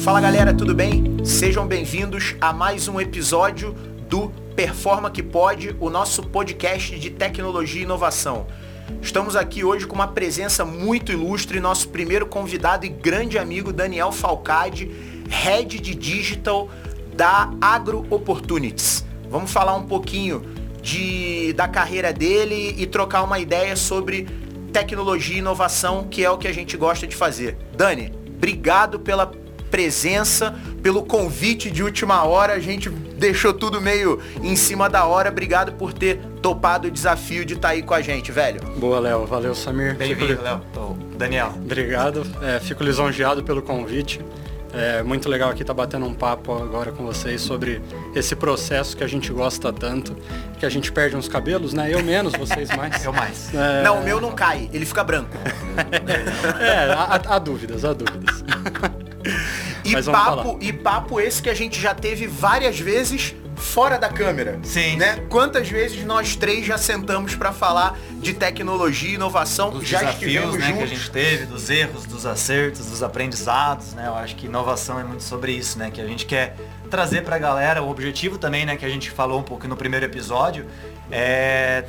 Fala galera, tudo bem? Sejam bem-vindos a mais um episódio do Performa que Pode, o nosso podcast de tecnologia e inovação. Estamos aqui hoje com uma presença muito ilustre, nosso primeiro convidado e grande amigo Daniel Falcade, Head de Digital da Agro Opportunities. Vamos falar um pouquinho de, da carreira dele e trocar uma ideia sobre tecnologia e inovação, que é o que a gente gosta de fazer. Dani, obrigado pela presença, pelo convite de última hora. A gente deixou tudo meio em cima da hora. Obrigado por ter topado o desafio de estar tá aí com a gente, velho. Boa, Léo. Valeu, Samir. Bem-vindo, Léo. Daniel. Obrigado. É, fico lisonjeado pelo convite. É muito legal aqui estar tá batendo um papo agora com vocês sobre esse processo que a gente gosta tanto, que a gente perde uns cabelos, né? Eu menos, vocês mais. Eu mais. É... Não, o meu não cai, ele fica branco. é, há, há dúvidas, há dúvidas. E papo, e papo esse que a gente já teve várias vezes fora da câmera. Sim. Né? Quantas vezes nós três já sentamos para falar de tecnologia e inovação? Dos já desafios né, que a gente teve, dos erros, dos acertos, dos aprendizados, né? Eu acho que inovação é muito sobre isso, né? Que a gente quer trazer para a galera, o objetivo também, né, que a gente falou um pouco no primeiro episódio, é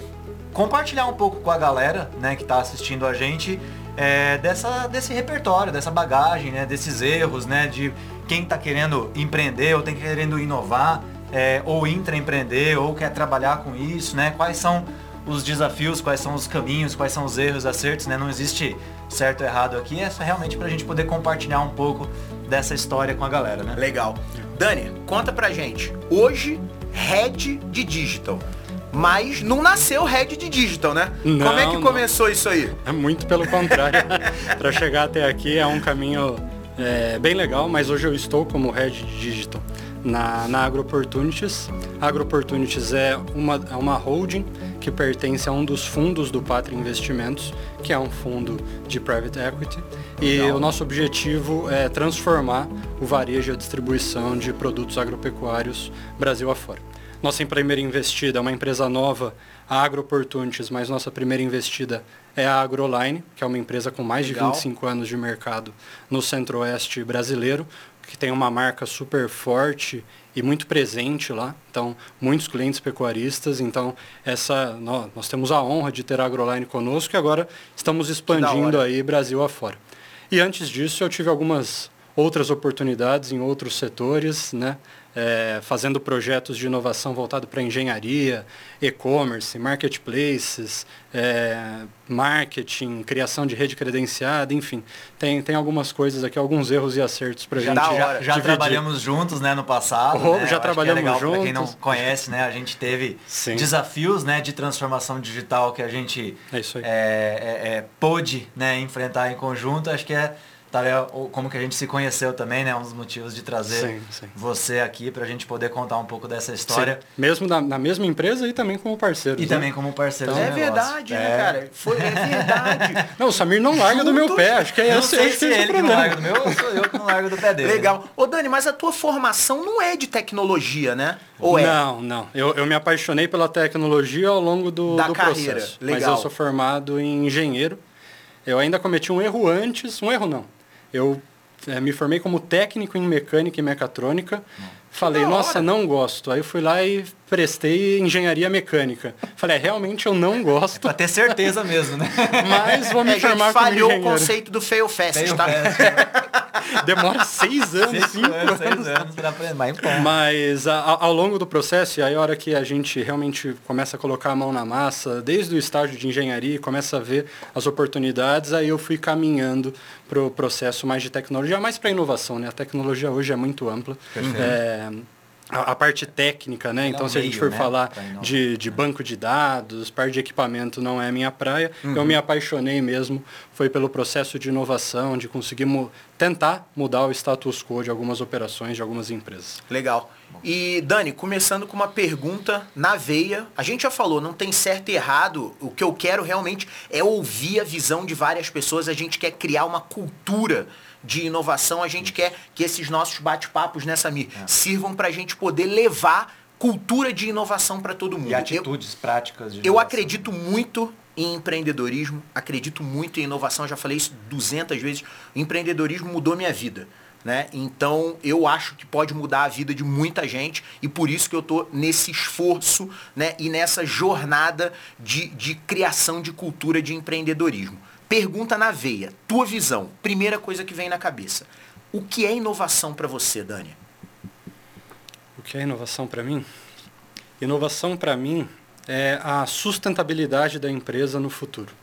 compartilhar um pouco com a galera, né, que está assistindo a gente, é, dessa, desse repertório, dessa bagagem, né, desses erros, né, de quem está querendo empreender ou tem querendo inovar, é, ou intraempreender, ou quer trabalhar com isso, né? Quais são os desafios, quais são os caminhos, quais são os erros, acertos, né? Não existe certo ou errado aqui, é só realmente para a gente poder compartilhar um pouco dessa história com a galera, né? Legal. Dani, conta pra gente. Hoje, Head de Digital. Mas não nasceu Head de Digital, né? Não, Como é que não. começou isso aí? É muito pelo contrário. para chegar até aqui é um caminho é, bem legal, mas hoje eu estou como Head de Digital na, na Agro Opportunities. A Agro Opportunities é uma, é uma holding que pertence a um dos fundos do Pátria Investimentos, que é um fundo de private equity. E Legal. o nosso objetivo é transformar o varejo e a distribuição de produtos agropecuários Brasil afora. Nossa primeira investida é uma empresa nova, a Agro Opportunities, mas nossa primeira investida é a AgroLine, que é uma empresa com mais Legal. de 25 anos de mercado no centro-oeste brasileiro, que tem uma marca super forte e muito presente lá. Então, muitos clientes pecuaristas. Então, essa nós, nós temos a honra de ter a AgroLine conosco e agora estamos expandindo aí Brasil afora. E antes disso, eu tive algumas outras oportunidades em outros setores, né? É, fazendo projetos de inovação voltado para engenharia, e-commerce, marketplaces, é, marketing, criação de rede credenciada, enfim. Tem, tem algumas coisas aqui, alguns erros e acertos para a gente Já, já trabalhamos juntos né, no passado. Oh, né? Já trabalhamos é juntos. Para quem não conhece, né, a gente teve Sim. desafios né, de transformação digital que a gente é. É, é, é, pôde né, enfrentar em conjunto. Acho que é Tá, como que a gente se conheceu também, né? Um dos motivos de trazer sim, sim. você aqui para a gente poder contar um pouco dessa história. Sim. Mesmo na, na, mesma empresa e também como parceiro. E né? também como parceiro. Então, é verdade, né, é. cara? Foi, é verdade. não, o Samir não larga do meu pé. Acho que é não esse, sei acho se é ele que não larga do meu ou sou eu que não largo do pé dele. Legal. Ô Dani, mas a tua formação não é de tecnologia, né? Ou é? Não, não. Eu, eu me apaixonei pela tecnologia ao longo do, da do carreira. processo. Legal. Mas eu sou formado em engenheiro. Eu ainda cometi um erro antes, um erro não. Eu é, me formei como técnico em mecânica e mecatrônica. Falei, nossa, não gosto. Aí eu fui lá e prestei engenharia mecânica. Falei, é, realmente eu não gosto. É pra ter certeza mesmo, né? Mas vou me é, formar como falhou o conceito do fail fast, fail tá? Fast. Demora seis anos, seis cinco anos. anos. Seis anos pra aprender, mas, mas a, ao longo do processo, e aí a hora que a gente realmente começa a colocar a mão na massa, desde o estágio de engenharia, começa a ver as oportunidades, aí eu fui caminhando para o processo mais de tecnologia, mais para inovação, né? A tecnologia hoje é muito ampla. É, a, a, parte técnica, né? Então, se a gente for né? falar de, de banco de dados, parte de equipamento não é a minha praia. Uhum. Eu me apaixonei mesmo, foi pelo processo de inovação, de conseguir mu tentar mudar o status quo de algumas operações, de algumas empresas. Legal. E, Dani, começando com uma pergunta na veia. A gente já falou, não tem certo e errado. O que eu quero realmente é ouvir a visão de várias pessoas. A gente quer criar uma cultura de inovação, a gente quer que esses nossos bate-papos nessa né, Mi é. sirvam para a gente poder levar cultura de inovação para todo mundo. E atitudes eu, práticas Eu acredito muito em empreendedorismo, acredito muito em inovação, já falei isso 200 vezes. O empreendedorismo mudou minha vida. Né? Então eu acho que pode mudar a vida de muita gente e por isso que eu estou nesse esforço né? e nessa jornada de, de criação de cultura de empreendedorismo. Pergunta na veia, tua visão, primeira coisa que vem na cabeça. O que é inovação para você, Dani? O que é inovação para mim? Inovação para mim é a sustentabilidade da empresa no futuro.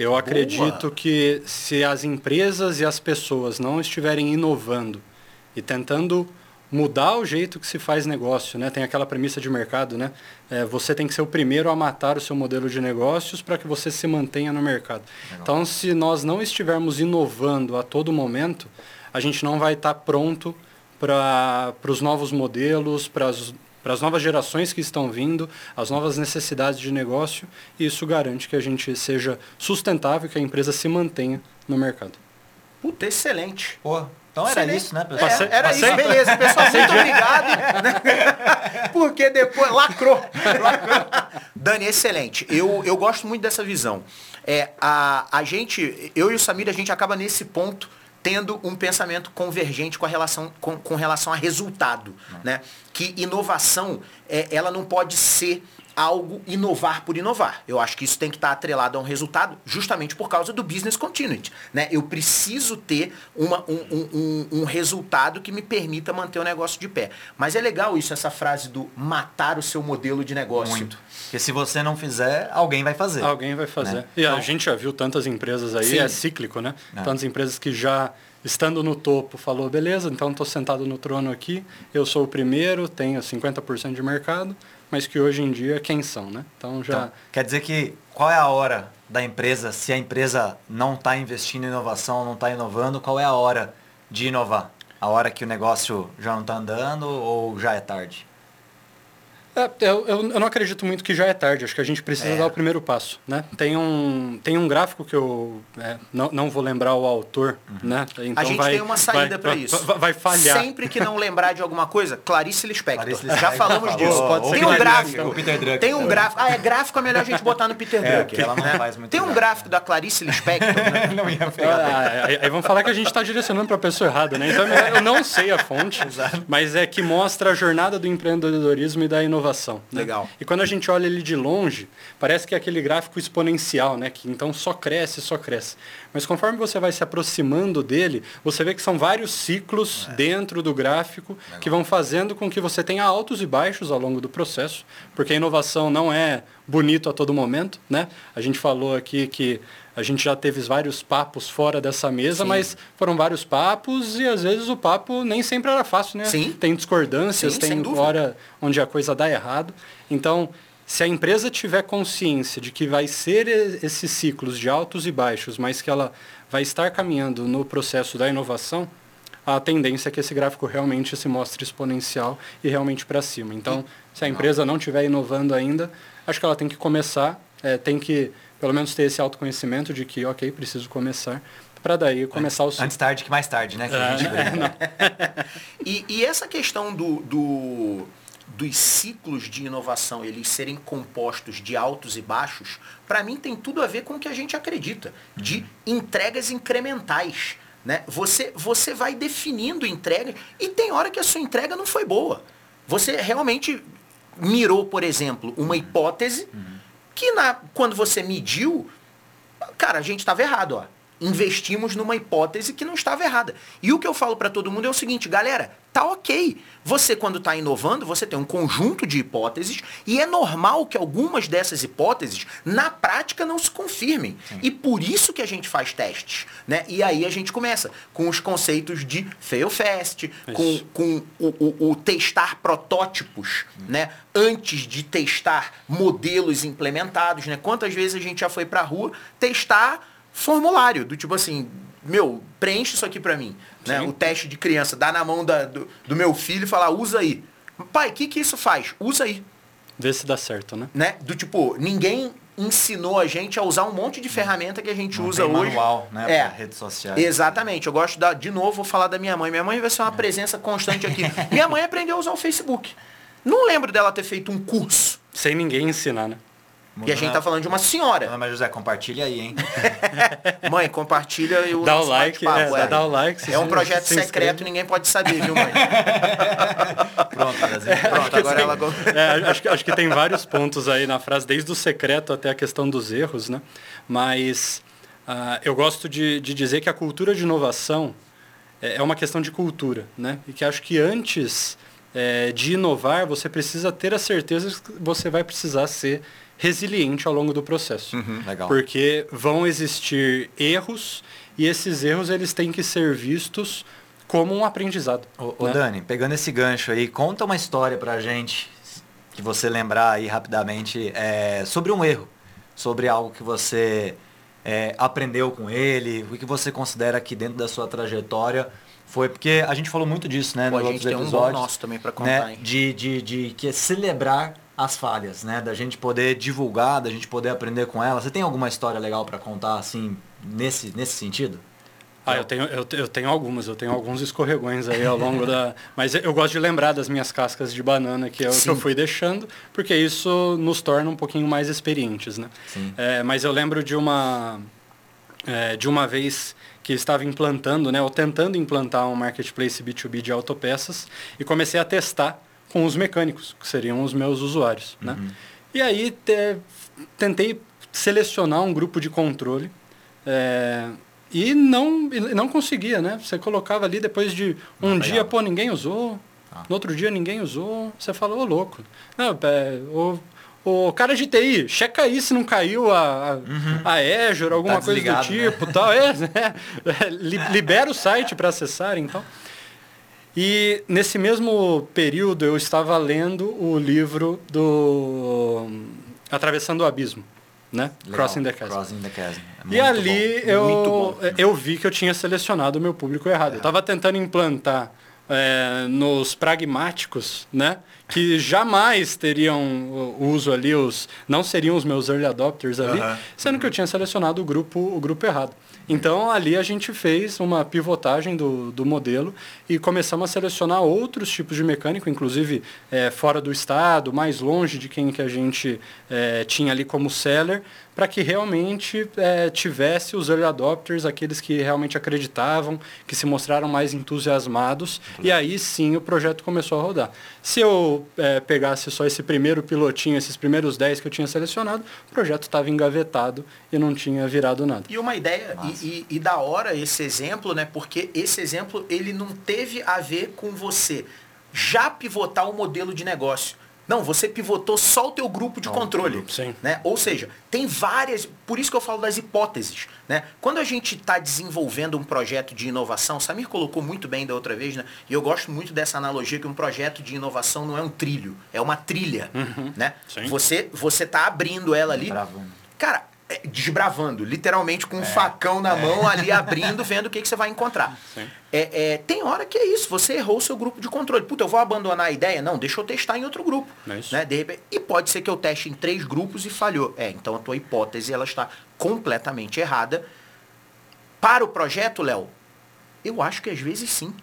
Eu acredito Boa. que se as empresas e as pessoas não estiverem inovando e tentando mudar o jeito que se faz negócio, né? Tem aquela premissa de mercado, né? É, você tem que ser o primeiro a matar o seu modelo de negócios para que você se mantenha no mercado. Legal. Então, se nós não estivermos inovando a todo momento, a gente não vai estar tá pronto para os novos modelos, para as para as novas gerações que estão vindo, as novas necessidades de negócio, e isso garante que a gente seja sustentável, que a empresa se mantenha no mercado. Puta, excelente. Pô, então era excelente. isso, né, pessoal? É, era Passei? isso, beleza. Pessoal, muito obrigado. Porque depois lacrou. lacrou. Dani, excelente. Eu, eu gosto muito dessa visão. É, a, a gente, eu e o Samir, a gente acaba nesse ponto tendo um pensamento convergente com, a relação, com, com relação a resultado. Né? Que inovação, é, ela não pode ser algo inovar por inovar. Eu acho que isso tem que estar atrelado a um resultado justamente por causa do business continuity. Né? Eu preciso ter uma, um, um, um, resultado que me permita manter o negócio de pé. Mas é legal isso, essa frase do matar o seu modelo de negócio. Muito. Porque se você não fizer, alguém vai fazer. Alguém vai fazer. Né? E então, a gente já viu tantas empresas aí, sim. é cíclico, né? É. Tantas empresas que já estando no topo, falou, beleza, então estou sentado no trono aqui, eu sou o primeiro, tenho 50% de mercado, mas que hoje em dia quem são, né? Então já. Então, quer dizer que qual é a hora da empresa, se a empresa não está investindo em inovação, não está inovando, qual é a hora de inovar? A hora que o negócio já não está andando ou já é tarde? É, eu, eu, não acredito muito que já é tarde, acho que a gente precisa é. dar o primeiro passo. Né? Tem, um, tem um gráfico que eu é, não, não vou lembrar o autor. Uhum. Né? Então a gente vai, tem uma saída para isso. Vai, vai, falhar. Sempre que não lembrar de alguma coisa, Clarice Lispector. Clarice Já falamos disso. Pode tem um gráfico. tem um gráfico. Ah, é gráfico, é melhor a gente botar no Peter é, Drucker. Ela não faz muito tem um gráfico da Clarice Lispector. Né? não ia pegar. Ah, aí, aí vamos falar que a gente está direcionando para a pessoa errada. Né? Então eu não sei a fonte, mas é que mostra a jornada do empreendedorismo e da inovação. Né? Legal. E quando a gente olha ele de longe, parece que é aquele gráfico exponencial, né? Que então só cresce, só cresce. Mas conforme você vai se aproximando dele, você vê que são vários ciclos é. dentro do gráfico Legal. que vão fazendo com que você tenha altos e baixos ao longo do processo, porque a inovação não é bonito a todo momento, né? A gente falou aqui que a gente já teve vários papos fora dessa mesa, Sim. mas foram vários papos e às vezes o papo nem sempre era fácil, né? Sim. Tem discordâncias, Sim, tem hora onde a coisa dá errado. Então, se a empresa tiver consciência de que vai ser esses ciclos de altos e baixos, mas que ela vai estar caminhando no processo da inovação, a tendência é que esse gráfico realmente se mostre exponencial e realmente para cima. Então, se a empresa não estiver inovando ainda, acho que ela tem que começar, é, tem que pelo menos ter esse autoconhecimento de que, ok, preciso começar, para daí começar o Antes tarde que mais tarde, né? É, e, e, essa questão do, do, dos ciclos de inovação, eles serem compostos de altos e baixos, para mim tem tudo a ver com o que a gente acredita, de uhum. entregas incrementais. Né? Você, você vai definindo entrega e tem hora que a sua entrega não foi boa. Você realmente mirou, por exemplo, uma hipótese uhum que na, quando você mediu, cara, a gente estava errado, ó. Investimos numa hipótese que não estava errada. E o que eu falo para todo mundo é o seguinte, galera, tá ok. Você, quando está inovando, você tem um conjunto de hipóteses e é normal que algumas dessas hipóteses, na prática, não se confirmem. Sim. E por isso que a gente faz testes. Né? E aí a gente começa com os conceitos de fail fast, com, com o, o, o, testar protótipos hum. né? antes de testar modelos implementados. Né? Quantas vezes a gente já foi para a rua testar formulário, do tipo assim, meu, preenche isso aqui para mim. Né? O teste de criança, dá na mão da, do, do meu filho e falar, usa aí. Pai, o que, que isso faz? Usa aí. Vê se dá certo, né? né? Do tipo, ninguém ensinou a gente a usar um monte de ferramenta que a gente Não usa tem hoje. Manual, né? É. redes sociais. Exatamente. Eu gosto da, de novo, vou falar da minha mãe. Minha mãe vai ser uma é. presença constante aqui. minha mãe aprendeu a usar o Facebook. Não lembro dela ter feito um curso. Sem ninguém ensinar, né? E a gente tá falando de uma senhora. Não, mas José, compartilha aí, hein? Mãe, compartilha e o Dá o nosso like, é, dá o like. se É um projeto se secreto, ninguém pode saber, viu, mãe? Pronto, Brasil. Pronto, agora ela... É, acho, que, acho que tem vários pontos aí na frase, desde o secreto até a questão dos erros, né? Mas ah, eu gosto de, de dizer que a cultura de inovação é, é uma questão de cultura, né? E que acho que antes é, de inovar, você precisa ter a certeza que você vai precisar ser resiliente ao longo do processo. Legal. Porque vão existir erros e esses erros eles têm que ser vistos como um aprendizado. Ô, ô, né? Dani, pegando esse gancho aí, conta uma história pra gente, que você lembrar aí rapidamente, é, sobre um erro, sobre algo que você é, aprendeu com ele, o que você considera que dentro da sua trajetória foi, porque a gente falou muito disso, né, Pô, nos a gente tem um bom episódios. nosso também pra contar, né, hein? de, de, de que é celebrar as falhas, né, da gente poder divulgar, da gente poder aprender com elas. Você tem alguma história legal pra contar, assim, nesse, nesse sentido? Ah, eu tenho, eu, eu tenho algumas, eu tenho alguns escorregões aí ao longo da. Mas eu gosto de lembrar das minhas cascas de banana que eu, que eu fui deixando, porque isso nos torna um pouquinho mais experientes, né? Sim. É, mas eu lembro de uma, é, de uma vez que estava implantando, né, ou tentando implantar um marketplace B2B de autopeças e comecei a testar com os mecânicos, que seriam os meus usuários, né? E aí te- tentei selecionar um grupo de controle é, e não, não conseguia, né? Você colocava ali depois de um Não dia, pegava. pô, ninguém usou, Ah. no outro dia ninguém usou, você falou, ô louco. Não, é, o, o cara de TI, checa aí se não caiu a, a, a Azure, alguma Tá coisa do né? tipo, tal. É, né? É, li- libera o site para acessar, então. E nesse mesmo período eu estava lendo o livro do Atravessando o Abismo, né? Legal. Crossing the Chasm. Crossing the Chasm. É E ali bom. eu, eu vi que eu tinha selecionado o meu público errado. Eu estava tentando implantar é, nos pragmáticos, né? Que jamais teriam uso ali, os, não seriam os meus early adopters ali, sendo que eu tinha selecionado o grupo, o grupo errado. Então ali a gente fez uma pivotagem do, do modelo e começamos a selecionar outros tipos de mecânico, inclusive é, fora do estado, mais longe de quem que a gente é, tinha ali como seller, para que realmente é, tivesse os early adopters, aqueles que realmente acreditavam, que se mostraram mais entusiasmados, e aí sim o projeto começou a rodar. Se eu é, pegasse só esse primeiro pilotinho, esses primeiros 10 que eu tinha selecionado, o projeto estava engavetado e não tinha virado nada. E uma ideia, e- e da hora esse exemplo, né? Porque esse exemplo, ele não teve a ver com você já pivotar o modelo de negócio. Não, você pivotou só o teu grupo de controle. sim. Né? Ou seja, tem várias, por isso que eu falo das hipóteses. Né? Quando a gente está desenvolvendo um projeto de inovação, Samir colocou muito bem da outra vez, né? e eu gosto muito dessa analogia que um projeto de inovação não é um trilho, é uma trilha. Né? Sim. Você você está abrindo ela ali. Desbravando. Cara, desbravando, literalmente com um facão na mão ali abrindo, vendo o que, que você vai encontrar. É, é, tem hora que é isso, você errou o seu grupo de controle. Puta, eu vou abandonar a ideia? Não, deixa eu testar em outro grupo. É. Né? De repente, e pode ser que eu teste em três grupos e falhou. É, então a tua hipótese ela está completamente errada. Para o projeto, Léo, eu acho que às vezes sim.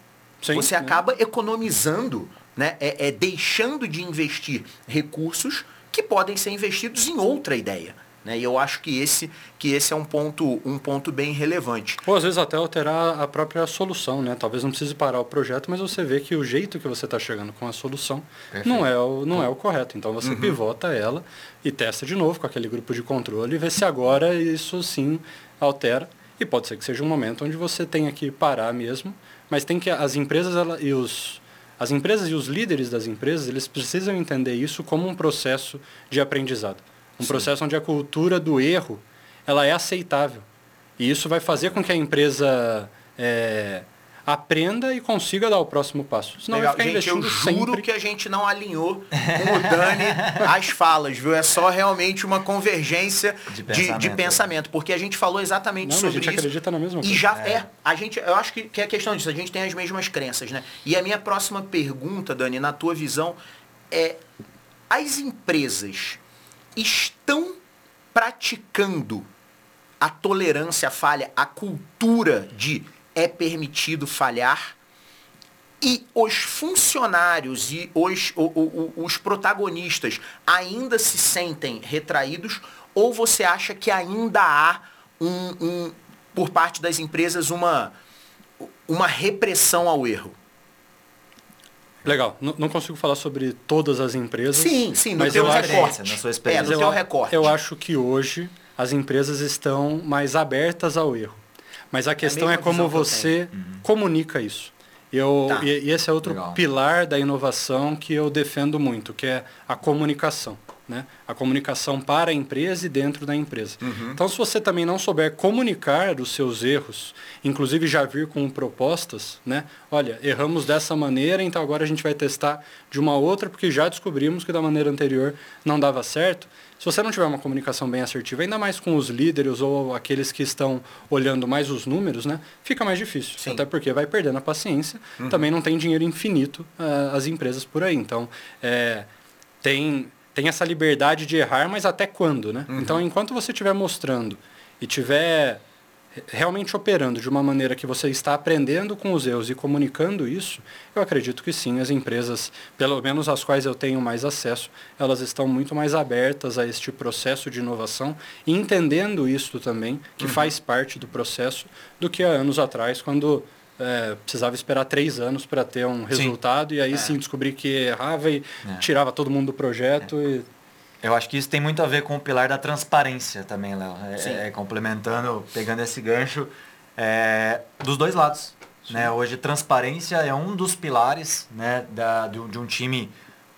Sim, você né? acaba economizando, né? É, é deixando de investir recursos que podem ser investidos em outra ideia. Né? E eu acho que esse, que esse é um ponto, um ponto bem relevante. Ou às vezes até alterar a própria solução, né? Talvez não precise parar o projeto, mas você vê que o jeito que você está chegando com a solução não é, o, não é o correto. Então você pivota ela e testa de novo com aquele grupo de controle e vê se agora isso sim altera. E pode ser que seja um momento onde você tenha que parar mesmo, mas tem que as empresas ela, e os as empresas e os líderes das empresas, eles precisam entender isso como um processo de aprendizado. Um processo onde a cultura do erro, ela é aceitável. E isso vai fazer com que a empresa é, aprenda e consiga dar o próximo passo. Senão Legal. vai ficar Gente, eu juro sempre. que a gente não alinhou com o Dani as falas, viu? É só realmente uma convergência De de de pensamento, pensamento. porque a gente falou exatamente Não, mas a sobre gente isso. acredita na mesma E coisa. já é. A gente, eu acho que, que é questão disso, a gente tem as mesmas crenças, né? E a minha próxima pergunta, Dani, na tua visão, é as empresas estão praticando a tolerância à falha, a cultura de é permitido falhar? e os funcionários e os, os protagonistas ainda se sentem retraídos ou você acha que ainda há um, um por parte das empresas uma, uma repressão ao erro? Legal. N não consigo falar sobre todas as empresas. Sim, sim, mas eu recorte. na sua experiência. É, no eu, recorte. eu acho que hoje as empresas estão mais abertas ao erro. Mas a questão é, mesma como visão que eu você comunica isso. Eu, Tá. e, e esse é outro Legal. pilar da inovação que eu defendo muito, que é a comunicação. Né? A comunicação para a empresa e dentro da empresa. Então, se você também não souber comunicar os seus erros, inclusive já vir com propostas, né? Olha, erramos dessa maneira, então agora a gente vai testar de uma outra, porque já descobrimos que da maneira anterior não dava certo. Se você não tiver uma comunicação bem assertiva, ainda mais com os líderes ou aqueles que estão olhando mais os números, né? Fica mais difícil. Sim. Até porque vai perdendo a paciência. Também não tem dinheiro infinito ah, as empresas por aí. Então, é, tem, tem essa liberdade de errar, mas até quando, né? Então, enquanto você estiver mostrando e estiver realmente operando de uma maneira que você está aprendendo com os erros e comunicando isso, eu acredito que sim, as empresas, pelo menos as quais eu tenho mais acesso, elas estão muito mais abertas a este processo de inovação e entendendo isso também, que faz parte do processo, do que há anos atrás, quando é, precisava esperar três anos para ter um resultado e aí sim descobrir que errava e É. tirava todo mundo do projeto e Eu acho que isso tem muito a ver com o pilar da transparência também, Léo. É- Sim. É, complementando, pegando esse gancho é, dos dois lados. Né? Hoje, transparência é um dos pilares né, da, do- de um time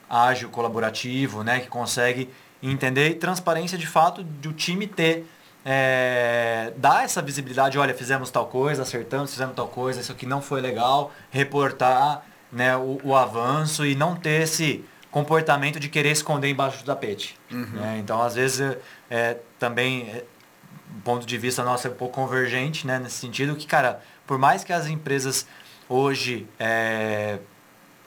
ágil, colaborativo, né, que consegue entender e transparência de fato de o time ter é, dar essa visibilidade, olha, fizemos tal coisa, acertamos, fizemos tal coisa, isso aqui não foi legal, reportar né, o, o avanço e não ter esse comportamento de querer esconder embaixo do tapete. né? Então, às vezes, é, também, é, ponto de vista nosso, é um pouco convergente né, nesse sentido, que, cara, por mais que as empresas hoje é,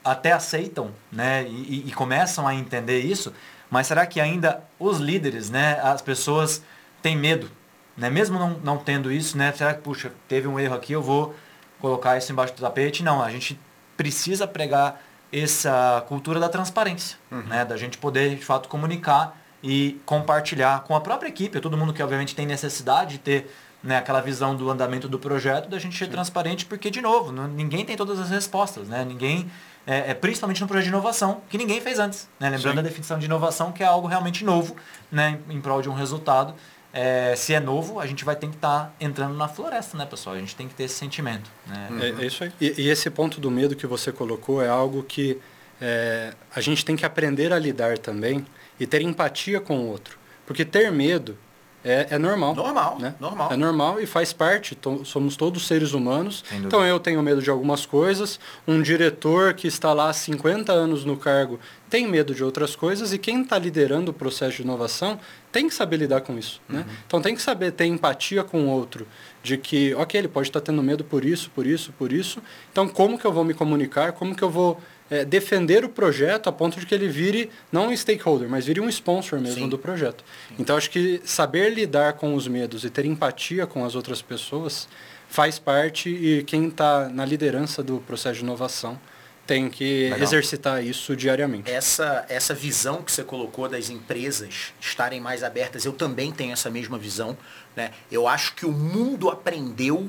até aceitam né, e, e- e começam a entender isso, mas será que ainda os líderes, né, as pessoas têm medo? Né? Mesmo não, não tendo isso, né, será que, puxa, teve um erro aqui, eu vou colocar isso embaixo do tapete? Não, a gente precisa pregar essa cultura da transparência, né, da gente poder, de fato, comunicar e compartilhar com a própria equipe, todo mundo que obviamente tem necessidade de ter né, aquela visão do andamento do projeto, da gente ser transparente, porque, de novo, não- ninguém tem todas as respostas, né? Ninguém, é, é, principalmente no projeto de inovação, que ninguém fez antes. Né? Lembrando Sim. a definição de inovação, que é algo realmente novo, né, em prol de um resultado. É, se é novo, a gente vai ter que estar entrando na floresta, né, pessoal? A gente tem que ter esse sentimento. Né? É, é isso aí. E, e esse ponto do medo que você colocou é algo que é, a gente tem que aprender a lidar também e ter empatia com o outro. Porque ter medo é, é normal. Normal, né? normal. É normal e faz parte. to- somos todos seres humanos. Então eu tenho medo de algumas coisas. Um diretor que está lá há 50 anos no cargo tem medo de outras coisas. E quem está liderando o processo de inovação tem que saber lidar com isso. Né? Então tem que saber ter empatia com o outro. De que, ok, ele pode estar tendo medo por isso, por isso, por isso. Então como que eu vou me comunicar? Como que eu vou é, defender o projeto a ponto de que ele vire não um stakeholder, mas vire um sponsor mesmo Sim. do projeto. Então acho que saber lidar com os medos e ter empatia com as outras pessoas faz parte e quem está na liderança do processo de inovação tem que Legal. exercitar isso diariamente. essa, essa visão que você colocou das empresas estarem mais abertas, eu também tenho essa mesma visão. Né? Eu acho que o mundo aprendeu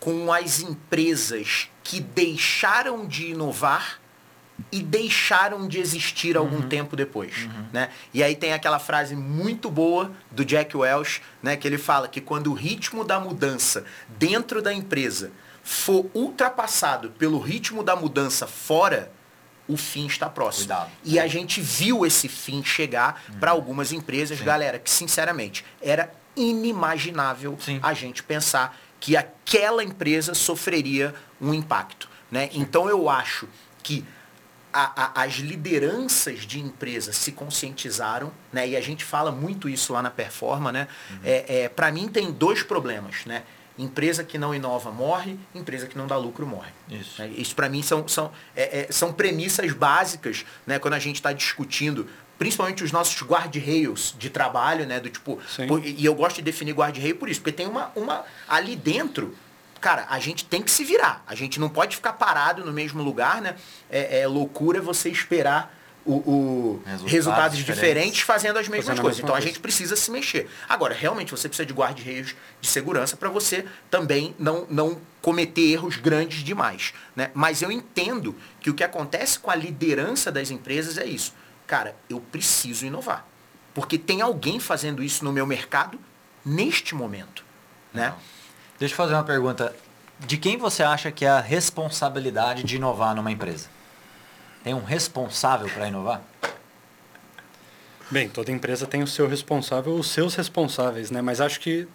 com as empresas que deixaram de inovar e deixaram de existir algum tempo depois. Né? E aí tem aquela frase muito boa do Jack Welch, né, que ele fala que quando o ritmo da mudança dentro da empresa for ultrapassado pelo ritmo da mudança fora, o fim está próximo. Cuidado. E a gente viu esse fim chegar para algumas empresas, galera, que sinceramente era inimaginável Sim. a gente pensar que aquela empresa sofreria um impacto. Né? Então eu acho que a- a- as lideranças de empresas se conscientizaram, né? E a gente fala muito isso lá na Performa, né? É, para mim tem dois problemas, né? Empresa que não inova morre, empresa que não dá lucro morre. Isso. Né? Isso para mim são, são, é, é, são premissas básicas, né? Quando a gente está discutindo, principalmente os nossos guardrails de trabalho, né? Do tipo, Sim. e eu gosto de definir guardrail por isso, porque tem uma, uma ali dentro cara, a gente tem que se virar. A gente não pode ficar parado no mesmo lugar, né? É, é loucura você esperar o, o resultados, resultados diferentes. diferentes. fazendo as mesmas fazendo coisas. Então coisa. a gente precisa se mexer. Agora, realmente você precisa de guarda-reios de segurança para você também não, não cometer erros grandes demais. Né? Mas eu entendo que o que acontece com a liderança das empresas é isso. Cara, eu preciso inovar. Porque tem alguém fazendo isso no meu mercado neste momento. Né? Deixa eu fazer uma pergunta. De quem você acha que é a responsabilidade de inovar numa empresa? Tem um responsável para inovar? Bem, toda empresa tem o seu responsável, os seus responsáveis, né? Mas acho que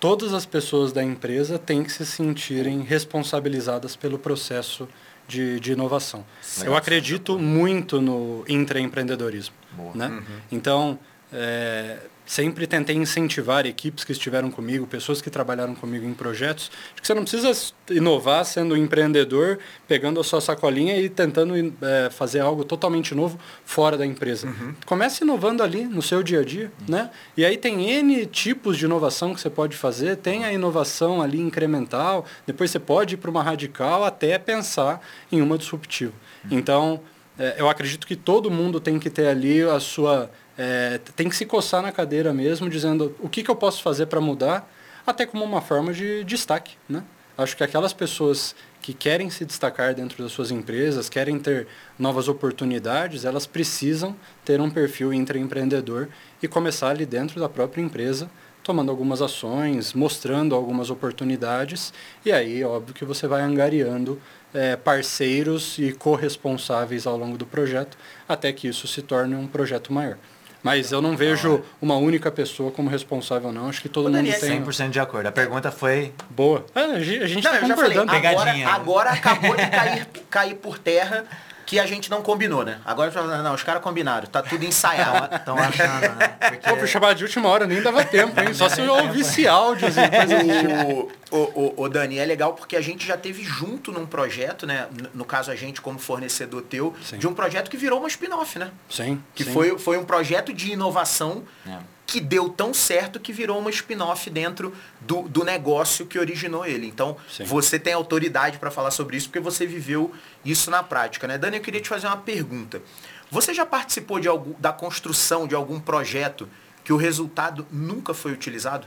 todas as pessoas da empresa têm que se sentirem responsabilizadas pelo processo de, de inovação. Legal. Eu acredito muito no intraempreendedorismo. Boa. Né? Uhum. Então, é, sempre tentei incentivar equipes que estiveram comigo, pessoas que trabalharam comigo em projetos, de que você não precisa inovar sendo um empreendedor, pegando a sua sacolinha e tentando é, fazer algo totalmente novo fora da empresa. Uhum. Comece inovando ali no seu dia a dia, uhum. né? E aí tem N tipos de inovação que você pode fazer, tem a inovação ali incremental, depois você pode ir para uma radical até pensar em uma disruptiva. Uhum. Então, é, eu acredito que todo mundo tem que ter ali a sua é, tem que se coçar na cadeira mesmo, dizendo o que, que eu posso fazer para mudar, até como uma forma de destaque. Né? Acho que aquelas pessoas que querem se destacar dentro das suas empresas, querem ter novas oportunidades, elas precisam ter um perfil intraempreendedor e começar ali dentro da própria empresa, tomando algumas ações, mostrando algumas oportunidades, e aí, óbvio que você vai angariando é, parceiros e corresponsáveis ao longo do projeto, até que isso se torne um projeto maior. Mas eu não vejo uma única pessoa como responsável, não. Acho que todo mundo tem... 100% de acordo. A pergunta foi... Boa. É, a gente está concordando. Falei, agora, agora acabou de cair, cair por terra que a gente não combinou, né? Agora não, os caras combinaram, tá tudo ensaiado. Estão achando, né? Porque... Pô, chamar de última hora nem dava tempo, hein? Só se eu ouvisse áudios e coisas tipo. O, o, o, Dani, é legal porque a gente já teve junto num projeto, né? No caso, a gente como fornecedor teu, sim. de um projeto que virou uma spin-off, né? Sim. Que sim. Foi, foi um projeto de inovação. É que deu tão certo que virou uma spin-off dentro do, do negócio que originou ele. Então, Sim. você tem autoridade para falar sobre isso porque você viveu isso na prática, né? Dani, eu queria te fazer uma pergunta. Você já participou de algum, da construção de algum projeto que o resultado nunca foi utilizado?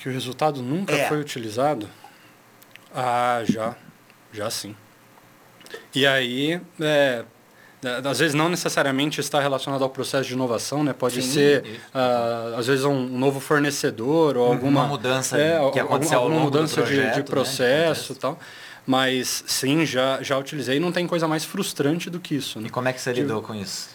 Que o resultado nunca é. foi utilizado? Ah, já. Já sim. E aí, é, às vezes não necessariamente está relacionado ao processo de inovação, né? Pode Sim, ser, uh, às vezes, um novo fornecedor ou alguma... Uma mudança é, que aconteceu alguma, alguma mudança projeto, de, de, processo e né? tal. Mas, sim, já, já utilizei e não tem coisa mais frustrante do que isso. Né? E como é que você de... lidou com isso?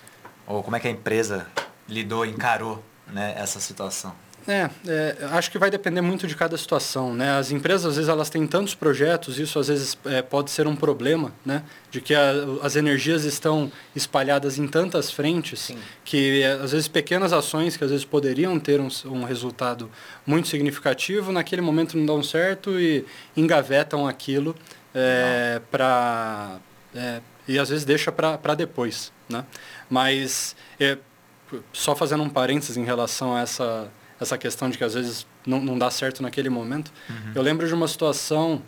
Ou como é que a empresa lidou, encarou né, essa situação? É, é, acho que vai depender muito de cada situação, né? As empresas, às vezes, elas têm tantos projetos, isso às vezes é, pode ser um problema, né? De que a, as energias estão espalhadas em tantas frentes Sim. que, é, às vezes, pequenas ações que às vezes poderiam ter um, um resultado muito significativo, naquele momento não dão certo e engavetam aquilo é, para... É, e às vezes deixa para depois, né? Mas, é, só fazendo um parênteses em relação a essa essa questão de que às vezes não, não dá certo naquele momento. Uhum. Eu lembro de uma situação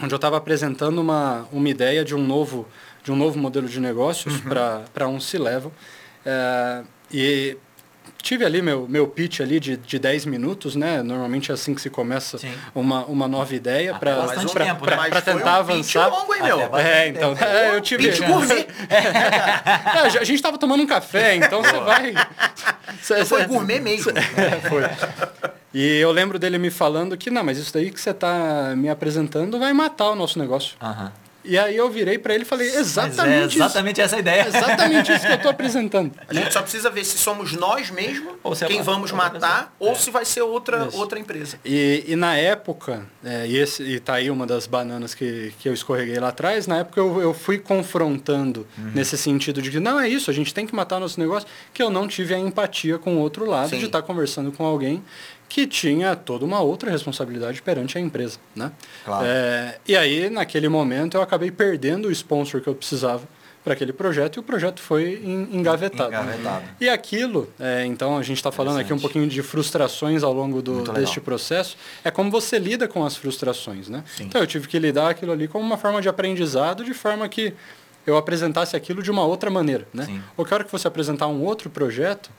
onde eu estava apresentando uma, uma ideia de um novo, de um novo modelo de negócios uhum. para um C-Level. É, e tive ali meu, meu pitch ali de, de 10 minutos, né? Normalmente é assim que se começa uma, uma nova ideia para né? tentar um avançar. Longo, hein, meu? É, então, é, eu tive. é, a gente estava tomando um café, então você vai. Cê, foi gourmet mesmo. É, foi. E eu lembro dele me falando que, não, mas isso daí que você está me apresentando vai matar o nosso negócio. Uhum. E aí eu virei para ele e falei, exatamente é exatamente essa ideia. Exatamente isso que eu estou apresentando. A gente só precisa ver se somos nós mesmos ou se é quem é vamos matar ou é. se vai ser outra, outra empresa. E, e na época, é, e, esse, e tá aí uma das bananas que, que eu escorreguei lá atrás, na época eu, eu fui confrontando uhum. nesse sentido de que não é isso, a gente tem que matar nosso negócio, que eu não tive a empatia com o outro lado Sim. de estar tá conversando com alguém que tinha toda uma outra responsabilidade perante a empresa. Né? Claro. É, e aí, naquele momento, eu acabei perdendo o sponsor que eu precisava para aquele projeto e o projeto foi engavetado. engavetado. E aquilo, é, então a gente está falando aqui um pouquinho de frustrações ao longo do, deste processo, é como você lida com as frustrações, né? Sim. Então eu tive que lidar aquilo ali como uma forma de aprendizado, de forma que eu apresentasse aquilo de uma outra maneira, né? Sim. Ou que a hora que você apresentar um outro projeto,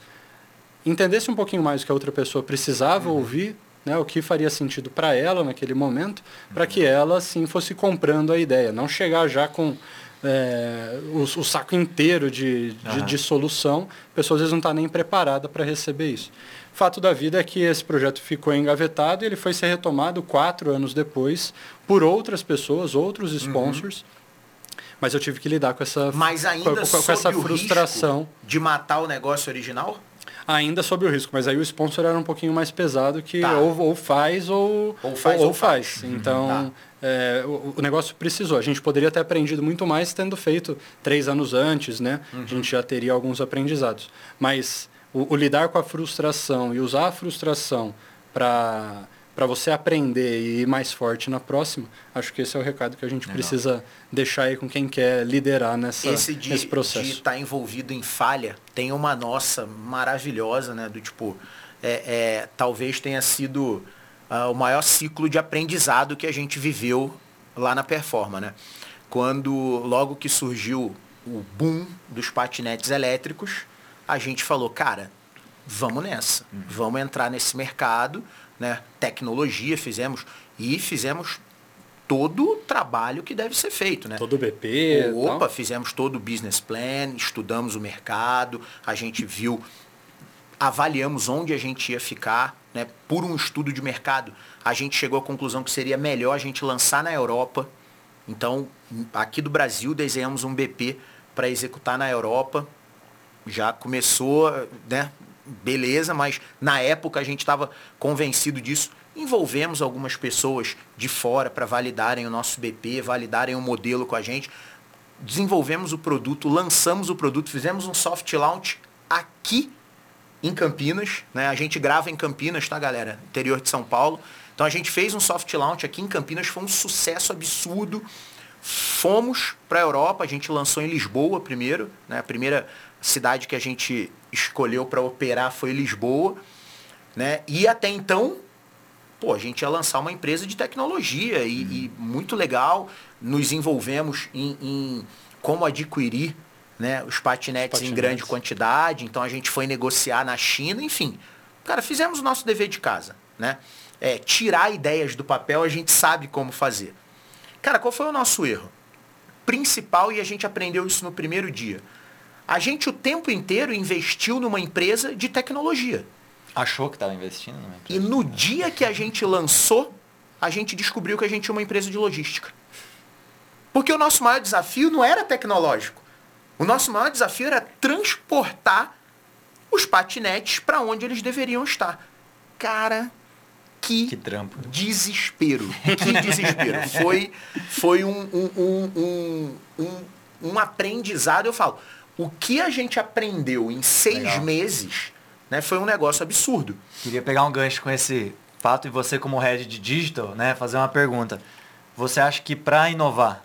entendesse um pouquinho mais o que a outra pessoa precisava uhum. ouvir, né, o que faria sentido para ela naquele momento, uhum. para que ela sim fosse comprando a ideia, não chegar já com é, o, o, saco inteiro de, de, de, solução, a pessoa às vezes não está nem preparada para receber isso. Fato da vida é que esse projeto ficou engavetado e ele foi ser retomado quatro anos depois por outras pessoas, outros uhum. sponsors. Uhum. Mas eu tive que lidar com essa, Mas ainda com, com, com essa frustração. de matar o negócio original? Ainda sob o risco, mas aí o sponsor era um pouquinho mais pesado que tá. ou, ou, faz ou, ou faz. Ou, ou faz. faz. Uhum. Então, tá. é, o, o, negócio precisou. A gente poderia ter aprendido muito mais tendo feito três anos antes, né? Uhum. A gente já teria alguns aprendizados. Mas o, o lidar com a frustração e usar a frustração para para você aprender e ir mais forte na próxima, acho que esse é o recado que a gente Legal. precisa deixar aí com quem quer liderar nessa, esse de, nesse processo. de estar tá envolvido em falha, tem uma nossa maravilhosa, né? Do tipo, é, é talvez tenha sido uh, o maior ciclo de aprendizado que a gente viveu lá na Performa, né? Quando, logo que surgiu o boom dos patinetes elétricos, a gente falou, cara, vamos nessa, uhum. vamos entrar nesse mercado, né? Tecnologia fizemos e fizemos todo o trabalho que deve ser feito, né? Todo o BP. Opa, tal. fizemos todo o business plan, estudamos o mercado, a gente viu, avaliamos onde a gente ia ficar, né? Por um estudo de mercado, a gente chegou à conclusão que seria melhor a gente lançar na Europa. Então, aqui do Brasil, desenhamos um BP para executar na Europa. Já começou, né? Beleza, mas na época a gente estava convencido disso. Envolvemos algumas pessoas de fora para validarem o nosso BP, validarem o modelo com a gente. Desenvolvemos o produto, lançamos o produto, fizemos um soft launch aqui em Campinas. Né? A gente grava em Campinas, tá, galera? Interior de São Paulo. Então a gente fez um soft launch aqui em Campinas, foi um sucesso absurdo. Fomos para a Europa, a gente lançou em Lisboa primeiro, né? A primeira cidade que a gente escolheu para operar foi Lisboa, né? E até então, pô, a gente ia lançar uma empresa de tecnologia e, uhum. e muito legal. Nos envolvemos em, em como adquirir né, os patinetes, patinetes, em grande quantidade. Então a gente foi negociar na China, enfim. Cara, fizemos o nosso dever de casa, né? É, tirar ideias do papel a gente sabe como fazer. Cara, qual foi o nosso erro? Principal, e a gente aprendeu isso no primeiro dia. A gente o tempo inteiro investiu numa empresa de tecnologia. Achou que estava investindo numa empresa. E no dia que a gente lançou, a gente descobriu que a gente tinha uma empresa de logística. Porque o nosso maior desafio não era tecnológico. O nosso maior desafio era transportar os patinetes para onde eles deveriam estar. Cara, que, que trampo. desespero. Que desespero. foi foi um, um, um, um, um aprendizado, eu falo o que a gente aprendeu em seis Legal. meses né, foi um negócio absurdo. Queria pegar um gancho com esse fato e você como head de digital, né, fazer uma pergunta. Você acha que para inovar,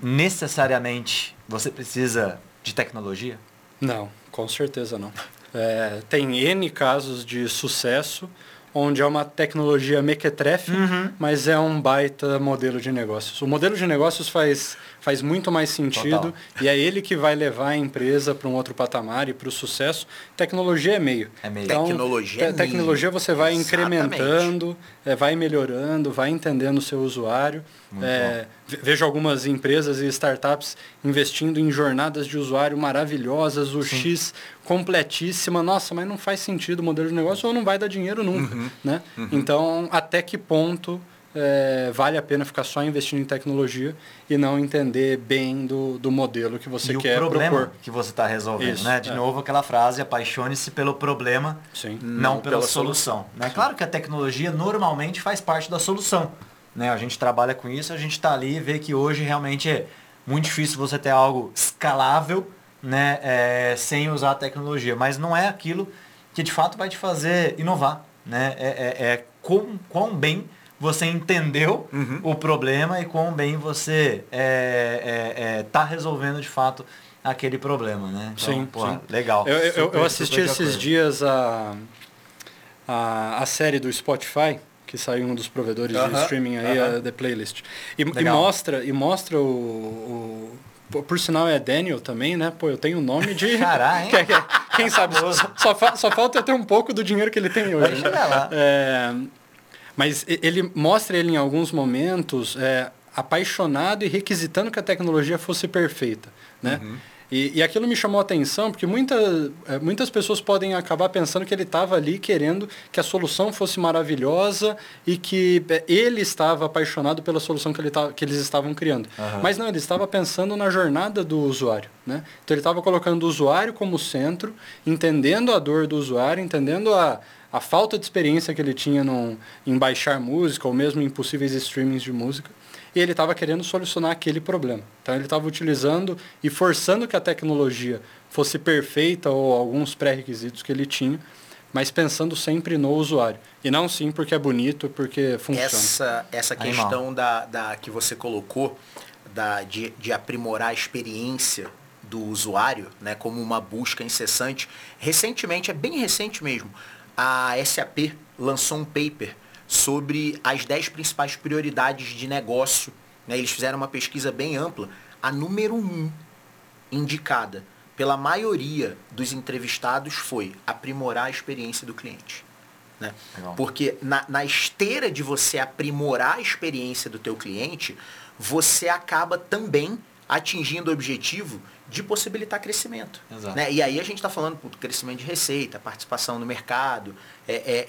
necessariamente você precisa de tecnologia? Não, com certeza não. É, tem N casos de sucesso onde é uma tecnologia mequetrefe, uhum. mas é um baita modelo de negócios. O modelo de negócios faz, faz muito mais sentido Total. e é ele que vai levar a empresa para um outro patamar e para o sucesso. Tecnologia é meio. É meio. Então, tecnologia, é tecnologia você vai Exatamente. incrementando, é, vai melhorando, vai entendendo o seu usuário. É, vejo algumas empresas e startups investindo em jornadas de usuário maravilhosas, o Sim. X completíssima. Nossa, mas não faz sentido o modelo de negócio ou não vai dar dinheiro nunca. Uhum. Né? Uhum. Então, até que ponto é, vale a pena ficar só investindo em tecnologia e não entender bem do, do modelo que você e quer o problema propor. que você está resolvendo, Isso, né? De é. novo aquela frase, apaixone-se pelo problema, Sim. não, não pela, pela, solução. solução. Né? Claro que a tecnologia normalmente faz parte da solução. Né? A gente trabalha com isso, a gente está ali e vê que hoje realmente é muito difícil você ter algo escalável né, é, sem usar a tecnologia. Mas não é aquilo que de fato vai te fazer inovar. Né? É, é, é quão, quão bem você entendeu uhum. o problema e quão bem você está é, é, é, resolvendo de fato aquele problema, né? Então, sim, porra, sim. legal. Eu, eu, eu assisti esses dias a, a, a série do Spotify, que saiu um dos provedores uh -huh, de streaming aí, uh -huh. a The Playlist. E, e, mostra, e mostra o, o, Por sinal é Daniel também, né? Pô, eu tenho o nome de. Caralho, quem, quem sabe? só, fa, só falta ter um pouco do dinheiro que ele tem hoje. Né? É, mas ele mostra ele em alguns momentos é, apaixonado e requisitando que a tecnologia fosse perfeita, né? Uhum. E, e aquilo me chamou a atenção porque muita, eh, muitas pessoas podem acabar pensando que ele estava ali querendo que a solução fosse maravilhosa e que eh, ele estava apaixonado pela solução que, ele tava, que eles estavam criando. Uhum. Mas não, ele estava pensando na jornada do usuário. Né? Então ele estava colocando o usuário como centro, entendendo a dor do usuário, entendendo a, a falta de experiência que ele tinha no, em baixar música ou mesmo em possíveis streamings de música e ele estava querendo solucionar aquele problema. Então ele estava utilizando e forçando que a tecnologia fosse perfeita ou alguns pré-requisitos que ele tinha, mas pensando sempre no usuário. E não sim porque é bonito, porque funciona. Essa, essa questão da, da, que você colocou da, de, de aprimorar a experiência do usuário, né, como uma busca incessante. Recentemente, é bem recente mesmo, a SAP lançou um paper sobre as 10 principais prioridades de negócio. Né? Eles fizeram uma pesquisa bem ampla. A número 1 um indicada pela maioria dos entrevistados foi aprimorar a experiência do cliente. Né? Porque na, na esteira de você aprimorar a experiência do teu cliente, você acaba também atingindo o objetivo de possibilitar crescimento. Né? E aí a gente está falando do crescimento de receita, participação no mercado, é, é,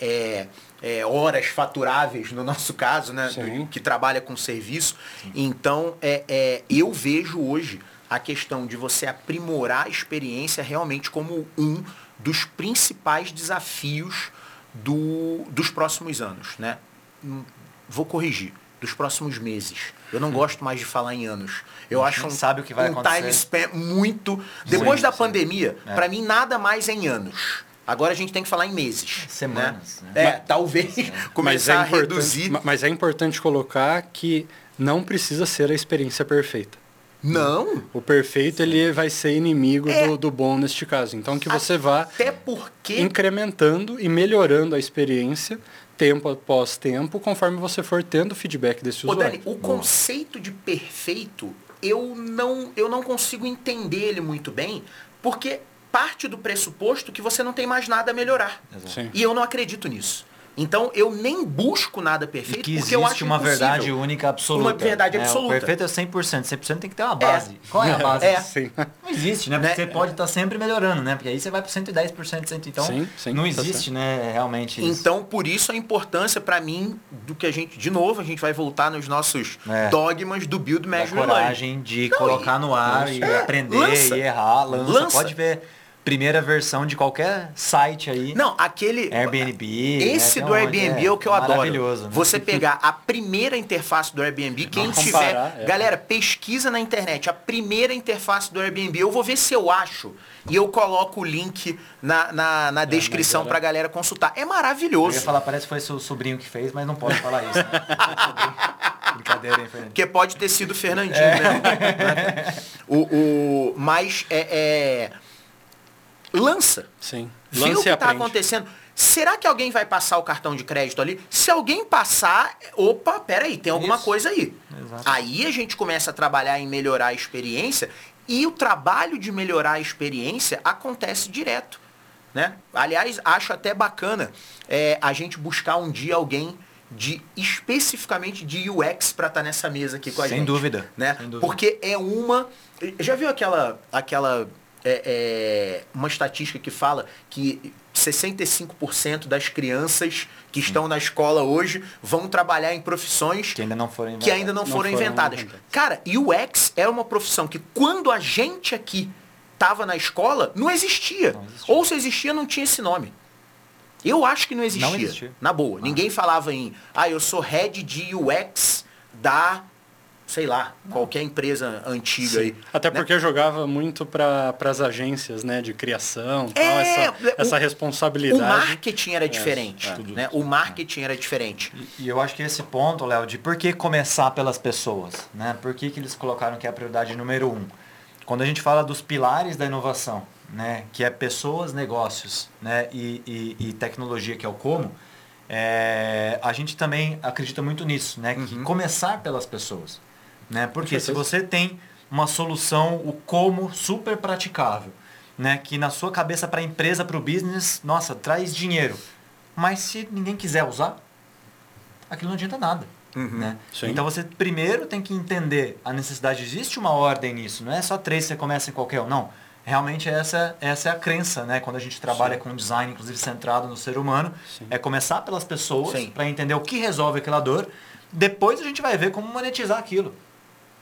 é, é, horas faturáveis, no nosso caso, né? Do, que trabalha com serviço. Sim. Então, é, é, eu vejo hoje a questão de você aprimorar a experiência realmente como um dos principais desafios do, dos próximos anos. Né? Hum, vou corrigir dos próximos meses. Eu não gosto mais de falar em anos. Eu acho um, sabe o que vai um acontecer. time span muito. Depois sim, da sim. pandemia, é. para mim nada mais é em anos. Agora a gente tem que falar em meses. Né? Semanas. Né? Né? É, talvez é. começar é a reduzir. Mas é importante colocar que não precisa ser a experiência perfeita. Não. O perfeito ele vai ser inimigo é. do, do, bom neste caso. Então que você vá Até porque... incrementando e melhorando a experiência tempo após tempo, conforme você for tendo feedback desse Ô, usuário. Dani, o conceito de perfeito, eu não, eu não consigo entender ele muito bem, porque parte do pressuposto que você não tem mais nada a melhorar. E eu não acredito nisso. Então eu nem busco nada perfeito, que porque eu acho uma impossível. verdade única absoluta. Uma verdade absoluta. É, o perfeito é 100%, 100% tem que ter uma base. É. Qual é a base? É. Sim. Não existe, né? Porque né? você pode estar tá sempre melhorando, né? Porque aí você vai para 110%, 100%. Então sim, sim, não tá existe, tá né, realmente isso. Então, por isso a importância para mim do que a gente, de novo, a gente vai voltar nos nossos é. dogmas do build measure a coragem de não, colocar no ar e, e aprender lança, e errar, lança, lança. pode ver primeira versão de qualquer site aí. Não, aquele. Airbnb. Né, esse né? do Airbnb é, é, o que eu adoro. Maravilhoso. Né? Você pegar a primeira interface do Airbnb, quem Não tiver. Comparar, é. Galera, pesquisa na internet a primeira interface do Airbnb. Eu vou ver se eu acho. E eu coloco o link na, na, na é, descrição era... pra galera consultar. É maravilhoso. Eu ia falar, parece que foi seu sobrinho que fez, mas não pode falar isso. Né? Brincadeira, hein, Fernandinho? Porque pode ter sido Fernandinho, é. né? o, o, mas é, é lança. Sim. Vê o que está acontecendo. Será que alguém vai passar o cartão de crédito ali? Se alguém passar, opa, peraí, tem alguma Isso. coisa aí. Exato. Aí a gente começa a trabalhar em melhorar a experiência e o trabalho de melhorar a experiência acontece direto. Né? Aliás, acho até bacana é, a gente buscar um dia alguém de especificamente de UX para estar tá nessa mesa aqui com a Sem gente. Dúvida. Né? Sem dúvida. Porque é uma. Já viu aquela, aquela é, é, uma estatística que fala que 65% das crianças que estão na escola hoje vão trabalhar em profissões que ainda não foram inventadas. Ainda não foram, não inventadas. foram inventadas. Cara, UX era uma profissão que quando a gente aqui estava na escola, não existia. não existia. Ou se existia, não tinha esse nome. Eu acho que não existia. Não existia. Na boa. Ah. Ninguém falava em, ah, eu sou head de UX da sei lá, qualquer empresa antiga Sim. aí. Até né? porque jogava muito para as agências né, de criação, é, tal, essa, o, essa responsabilidade. O marketing era é, diferente. É, né? O marketing era diferente. E, e, eu acho que esse ponto, Léo, de por que começar pelas pessoas, né? Por que, que eles colocaram que é a prioridade número um? quando a gente fala dos pilares da inovação, né, que é pessoas, negócios né, e, e, e tecnologia, que é o como, é, a gente também acredita muito nisso, né, que Uhum. começar pelas pessoas. Né, porque se você tem uma solução, o como super praticável, né, que na sua cabeça para a empresa, para o business, nossa, traz dinheiro. Mas se ninguém quiser usar, aquilo não adianta nada. Uhum. Né? Sim. Então você primeiro tem que entender a necessidade. Existe uma ordem nisso, não é só três você começa em qualquer um. Não. Realmente essa, essa é a crença, né? Quando a gente trabalha com design, inclusive centrado no ser humano, Sim. é começar pelas pessoas Sim. para entender o que resolve aquela dor. Depois a gente vai ver como monetizar aquilo.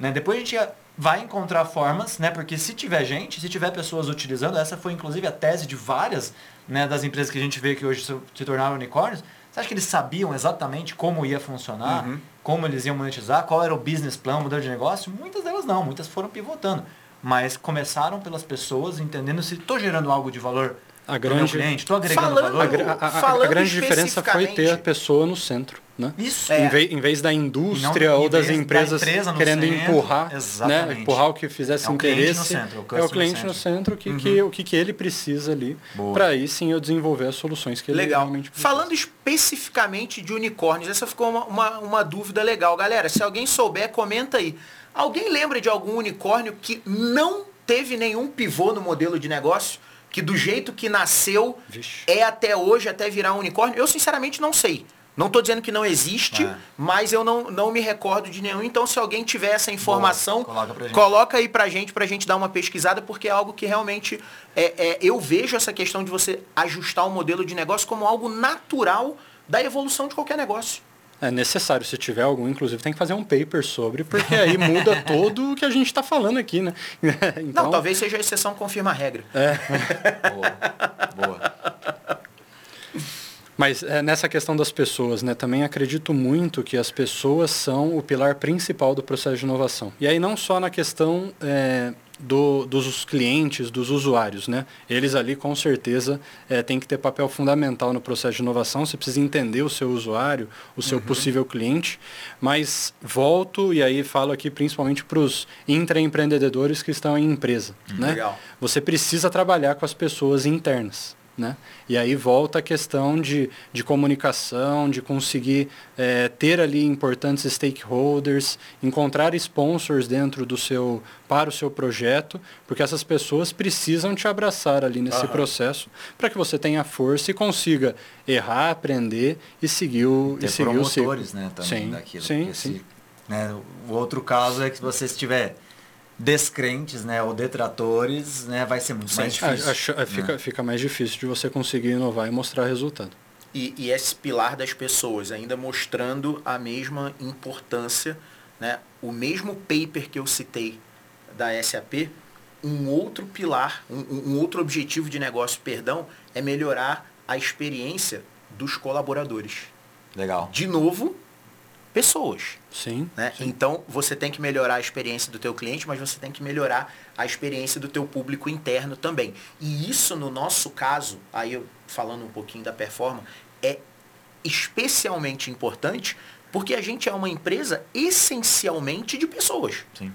Né? Depois a gente vai encontrar formas, né? Porque se tiver gente, se tiver pessoas utilizando, essa foi inclusive a tese de várias né, das empresas que a gente vê que hoje se, tornaram unicórnios. Você acha que eles sabiam exatamente como ia funcionar, Uhum. como eles iam monetizar, qual era o business plan, o modelo de negócio? Muitas delas não, muitas foram pivotando. Mas começaram pelas pessoas, entendendo se estou gerando algo de valor A grande- cliente, estou agregando Falando- A, valor. a- a- a Falando grande diferença foi ter a pessoa no centro. Né? Isso. É. Em, vez, em vez da indústria Não, ou das vez da empresas empresa querendo centro, empurrar, né? empurrar o que fizesse É interesse, centro, é o cliente no centro, que, que, o que, que ele precisa ali, para aí sim eu desenvolver as soluções que ele Legal. realmente precisa. Falando especificamente de unicórnios, essa ficou uma, uma, uma dúvida legal. Galera, se alguém souber, comenta aí. Alguém lembra de algum unicórnio que não teve nenhum pivô no modelo de negócio? Que do jeito que nasceu Vixe. é até hoje, até virar um unicórnio? Eu sinceramente não sei. Não estou dizendo que não existe, É. mas eu não, não me recordo de nenhum. Então, se alguém tiver essa informação, Boa, coloca coloca aí pra gente, pra gente dar uma pesquisada, porque é algo que realmente é, é, eu vejo essa questão de você ajustar o modelo de negócio como algo natural da evolução de qualquer negócio. É necessário, se tiver algum, inclusive, tem que fazer um paper sobre, porque aí muda todo o que a gente está falando aqui, né? Então, Não, talvez seja a exceção confirma a regra. Boa. Boa. Mas é, nessa questão das pessoas, né, também acredito muito que as pessoas são o pilar principal do processo de inovação. E aí não só na questão é, do- dos clientes, dos usuários, né? Eles ali com certeza é, têm que ter papel fundamental no processo de inovação. Você precisa entender o seu usuário, o seu possível cliente. Mas volto e aí falo aqui principalmente para os intraempreendedores que estão em empresa, né? Legal. você precisa trabalhar com as pessoas internas. Né? E aí volta a questão de, de comunicação, de conseguir eh, ter ali importantes stakeholders, encontrar sponsors dentro do seu, para o seu projeto, porque essas pessoas precisam te abraçar ali nesse Aham. processo para que você tenha força e consiga errar, aprender e seguir o, e Ter seguir o ciclo. promotores, né, também Sim, daquilo. sim, sim. se- né, o outro caso é que se você estiver descrentes, né, ou detratores, né, vai ser muito mais Ah, difícil. acho- né? fica, fica mais difícil de você conseguir inovar e mostrar resultado. E, e esse pilar das pessoas, ainda mostrando a mesma importância, né? o mesmo paper que eu citei da SAP, um outro pilar, um- um outro objetivo de negócio, perdão, é melhorar a experiência dos colaboradores. Legal. De novo, pessoas. Sim. Né? Então você tem que melhorar a experiência do teu cliente, mas você tem que melhorar a experiência do teu público interno também. E isso no nosso caso, aí eu falando um pouquinho da performance, é especialmente importante porque a gente é uma empresa essencialmente de pessoas. Sim.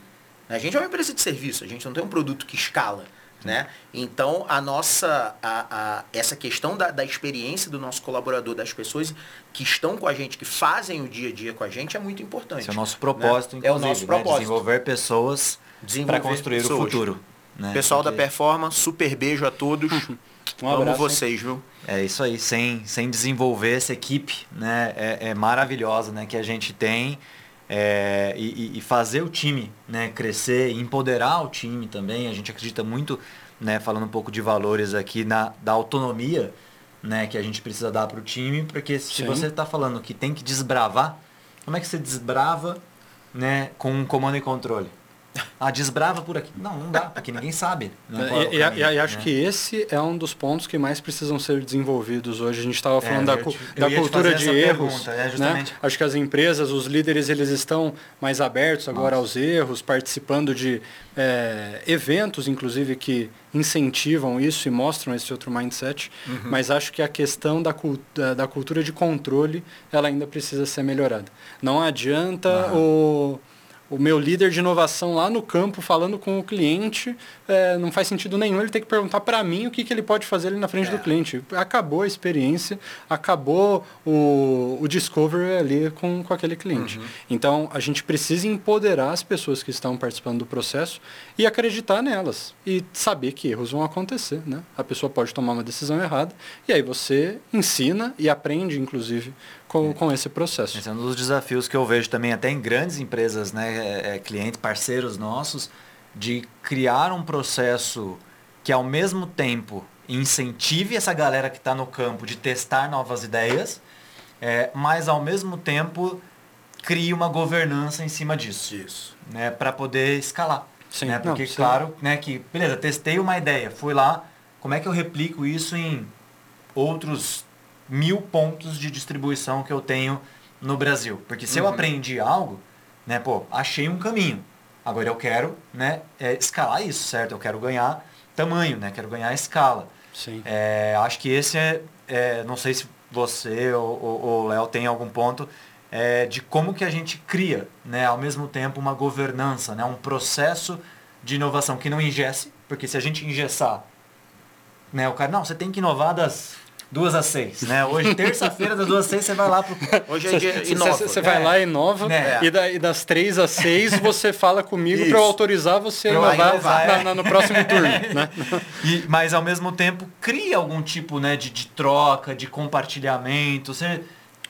A gente é uma empresa de serviço, a gente não tem um produto que escala. Né? Então, a nossa, a, a- essa questão da, da experiência do nosso colaborador, das pessoas que estão com a gente, que fazem o dia a dia com a gente, é muito importante. Esse é o nosso propósito, né? É o inclusive, nosso né, propósito. desenvolver pessoas para construir pessoas. o futuro. né? Pessoal da Porque Performance, super beijo a todos. Um Amo abraço, hein? vocês, viu? É isso aí, sem, sem desenvolver essa equipe, né, é, é maravilhosa, né, que a gente tem é, e, e- fazer o time, né, crescer, empoderar o time também. A gente acredita muito, né, falando um pouco de valores aqui na da autonomia, né, que a gente precisa dar para o time, porque se Sim. você está falando que tem que desbravar, como é que você desbrava, né, com um comando e controle? Ah, desbrava por aqui. Não, não dá, porque ninguém sabe. né, é o E, caminho, e- e acho né? que esse é um dos pontos que mais precisam ser desenvolvidos hoje. A gente estava falando É, da, te- da cultura de erros. pergunta, é, né? Acho que as empresas, os líderes, eles estão mais abertos agora aos erros, participando de é, eventos, inclusive, que incentivam isso e mostram esse outro mindset. Uhum. Mas acho que a questão da, da, da cultura de controle, ela ainda precisa ser melhorada. Não adianta Aham. o o meu líder de inovação lá no campo falando com o cliente, é, não faz sentido nenhum ele ter que perguntar para mim o que, que ele pode fazer ali na frente é. do cliente. Acabou a experiência, acabou o, o discovery ali com, com aquele cliente. Uhum. Então, a gente precisa empoderar as pessoas que estão participando do processo e acreditar nelas. E saber que erros vão acontecer. Né? A pessoa pode tomar uma decisão errada e aí você ensina e aprende, inclusive, com, com esse processo. Esse é um dos desafios que eu vejo também até em grandes empresas, né, é, é, clientes, parceiros nossos, de criar um processo que ao mesmo tempo incentive essa galera que está no campo de testar novas ideias, é, mas ao mesmo tempo crie uma governança em cima disso. Isso. Né, para poder escalar. Sim. Né? Porque, Não, claro, né, que, beleza, testei uma ideia, fui lá, como é que eu replico isso em outros mil pontos de distribuição que eu tenho no Brasil. Porque se uhum. eu aprendi algo, né, pô, achei um caminho. Agora eu quero, né, é, escalar isso, certo? Eu quero ganhar tamanho, né? Quero ganhar escala. Sim. É, acho que esse é, é, não sei se você ou o Léo tem algum ponto é, de como que a gente cria, né, ao mesmo tempo uma governança, né, um processo de inovação que não ingesse, porque se a gente engessar, né, o cara, não, você tem que inovar das duas às seis, né? Hoje, terça-feira, das duas às seis, você vai lá pro... Hoje é dia inova. Você, vai é. lá e inova, é. e, da, e, das três às seis você fala comigo para eu autorizar você a inovar, inovar na, na, no próximo turno, né? E, mas, ao mesmo tempo, cria algum tipo né, de, de troca, de compartilhamento. Você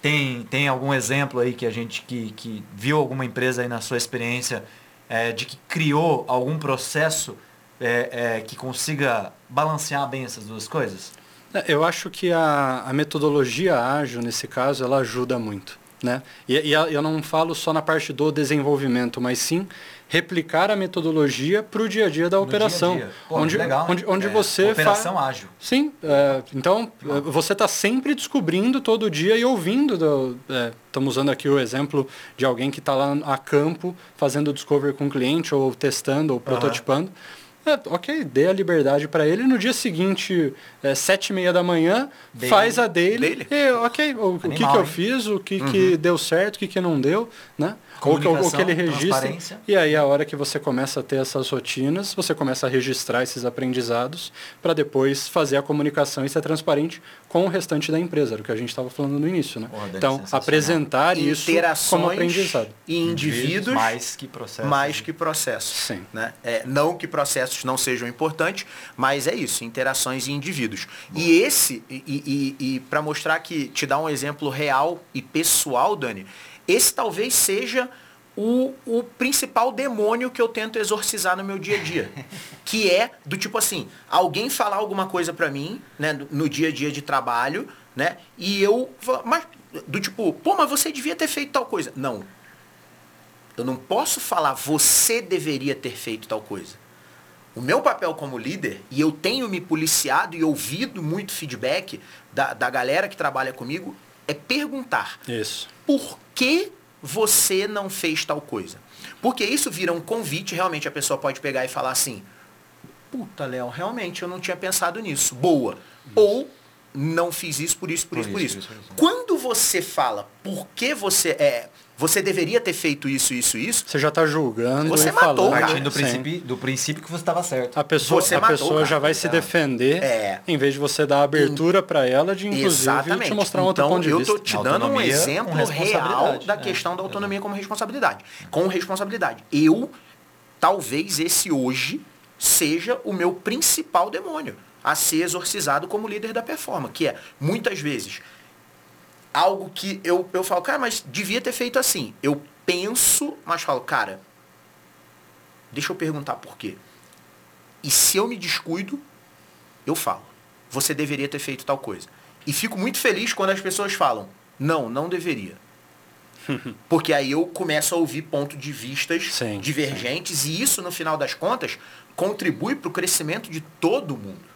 tem, tem algum exemplo aí que a gente que, que viu alguma empresa aí na sua experiência é, de que criou algum processo é, é, que consiga balancear bem essas duas coisas? É, eu acho que a, a metodologia ágil, nesse caso, ela ajuda muito. Né? E, e, eu não falo só na parte do desenvolvimento, mas sim replicar a metodologia para o dia a dia da operação. Dia dia. Pô, onde, legal, onde, onde é, você operação fa... ágil. Sim, é, então é, você está sempre descobrindo todo dia e ouvindo. Do, é, estamos usando aqui o exemplo de alguém que está lá a campo fazendo discovery com o cliente ou testando ou prototipando. Uhum é, ok, dê a liberdade para ele. No dia seguinte, é, sete e meia da manhã, dele. faz a dele. dele. E, ok, o, Animal, o que, que eu fiz, o que, uhum. que deu certo, o que, que não deu, né? Ou, ou que ele registra. E aí a hora que você começa a ter essas rotinas, você começa a registrar esses aprendizados para depois fazer a comunicação e ser transparente com o restante da empresa, era o que a gente estava falando no início, né? Então, apresentar isso como aprendizado. E indivíduos mais que processos. Mais que processos. Sim. Né? É, não que processos não sejam importantes, mas é isso, interações e indivíduos. E esse, e, e, e para mostrar que, te dar um exemplo real e pessoal, Dani, esse talvez seja o, o principal demônio que eu tento exorcizar no meu dia a dia. Que é do tipo assim, alguém falar alguma coisa para mim, né, no dia a dia de trabalho, né? E eu, mas do tipo, pô, mas você devia ter feito tal coisa. Não. Eu não posso falar você deveria ter feito tal coisa. O meu papel como líder, e eu tenho me policiado e ouvido muito feedback da, da galera que trabalha comigo, é perguntar. Isso. Por que você não fez tal coisa? Porque isso vira um convite, realmente a pessoa pode pegar e falar assim, puta, Léo, realmente eu não tinha pensado nisso. Boa. Isso. Ou não fiz isso por isso, por, por isso, por isso. isso. isso. Quando você fala por que você é você deveria ter feito isso, isso, isso. Você já está julgando. Você matou, falando. Partindo do princípio, do princípio que você estava certo. A pessoa, você a matou, pessoa já vai se defender, é. em vez de você dar abertura para ela de, inclusive, Exatamente. te mostrar um então, outro ponto de vista. eu estou te dando um exemplo real da é. questão da autonomia como responsabilidade. Com responsabilidade. Eu, talvez esse hoje, seja o meu principal demônio a ser exorcizado como líder da performance, que é, muitas vezes, algo que eu, eu falo, cara, mas devia ter feito assim. Eu penso, mas falo, cara, deixa eu perguntar por quê. E se eu me descuido, eu falo, você deveria ter feito tal coisa. E fico muito feliz quando as pessoas falam, não, não deveria. Porque aí eu começo a ouvir pontos de vistas sim, divergentes sim. e isso, no final das contas, contribui para o crescimento de todo mundo.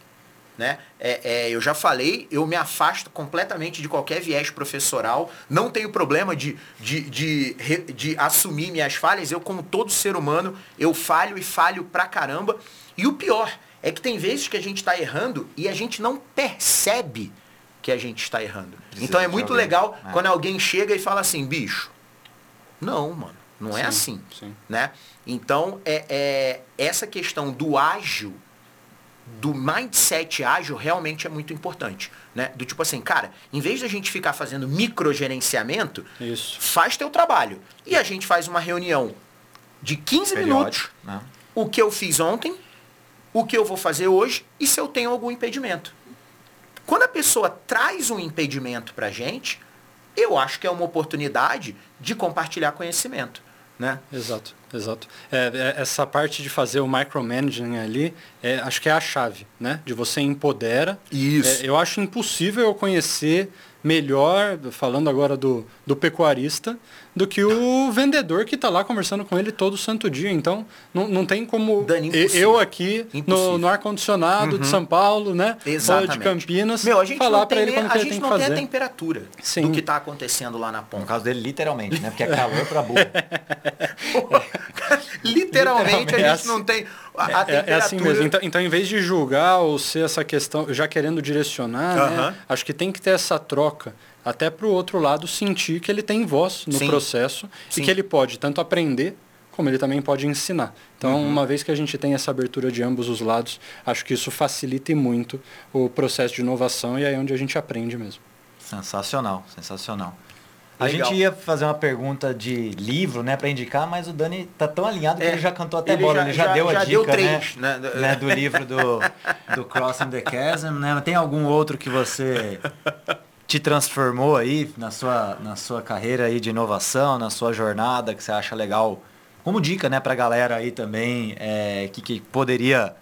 Né? É, é, eu já falei, eu me afasto completamente de qualquer viés professoral, não tenho problema de, de, de, de, assumir minhas falhas, eu como todo ser humano, eu falho e falho pra caramba. E o pior é que tem vezes que a gente está errando e a gente não percebe que a gente está errando. Precisa então é muito legal é. quando alguém chega e fala assim, bicho, não, mano, Não é Sim, assim. sim. Né? Então, é, é, essa questão do ágil, do mindset ágil, realmente é muito importante. Né? Do tipo assim, cara, em vez da gente ficar fazendo microgerenciamento, Isso. faz teu trabalho. E a gente faz uma reunião de 15 minutos, né? o que eu fiz ontem, o que eu vou fazer hoje e se eu tenho algum impedimento. Quando a pessoa traz um impedimento pra gente, eu acho que é uma oportunidade de compartilhar conhecimento. Né? Exato, exato. É, é, essa parte de fazer o micromanaging ali, é, acho que é a chave, né? De você empodera. Isso. É, eu acho impossível eu conhecer melhor, falando agora do, do pecuarista, do que o vendedor que está lá conversando com ele todo santo dia. Então, não, não tem como Dani, eu aqui Impossível. no, no ar-condicionado de São Paulo, né? Ou Exatamente. de Campinas, a gente falar para ele como a que ele gente tem que não tem a fazer. temperatura Sim. do que está acontecendo lá na No ponta. caso dele, literalmente, né? Porque é calor pra burro. Literalmente, a É gente assim. não tem a, a É- é, temperatura. assim mesmo. Então, então, em vez de julgar ou ser essa questão, já querendo direcionar, né, acho que tem que ter essa troca. Até para o outro lado sentir que ele tem voz no Sim. processo Sim. e que ele pode tanto aprender como ele também pode ensinar. Então, Uhum. uma vez que a gente tem essa abertura de ambos os lados, acho que isso facilita muito o processo de inovação e aí é onde a gente aprende mesmo. Sensacional, sensacional. A Legal. gente ia fazer uma pergunta de livro, né, para indicar, mas o Dani tá tão alinhado que É, ele já cantou até ele bola, já- ele já, já- deu a já dica, deu né, três, né? né, do livro do, do Crossing the Chasm, né? Tem algum outro que você te transformou aí na sua, na sua carreira aí de inovação, na sua jornada, que você acha legal? Como dica, né, pra galera aí também, é, que, que poderia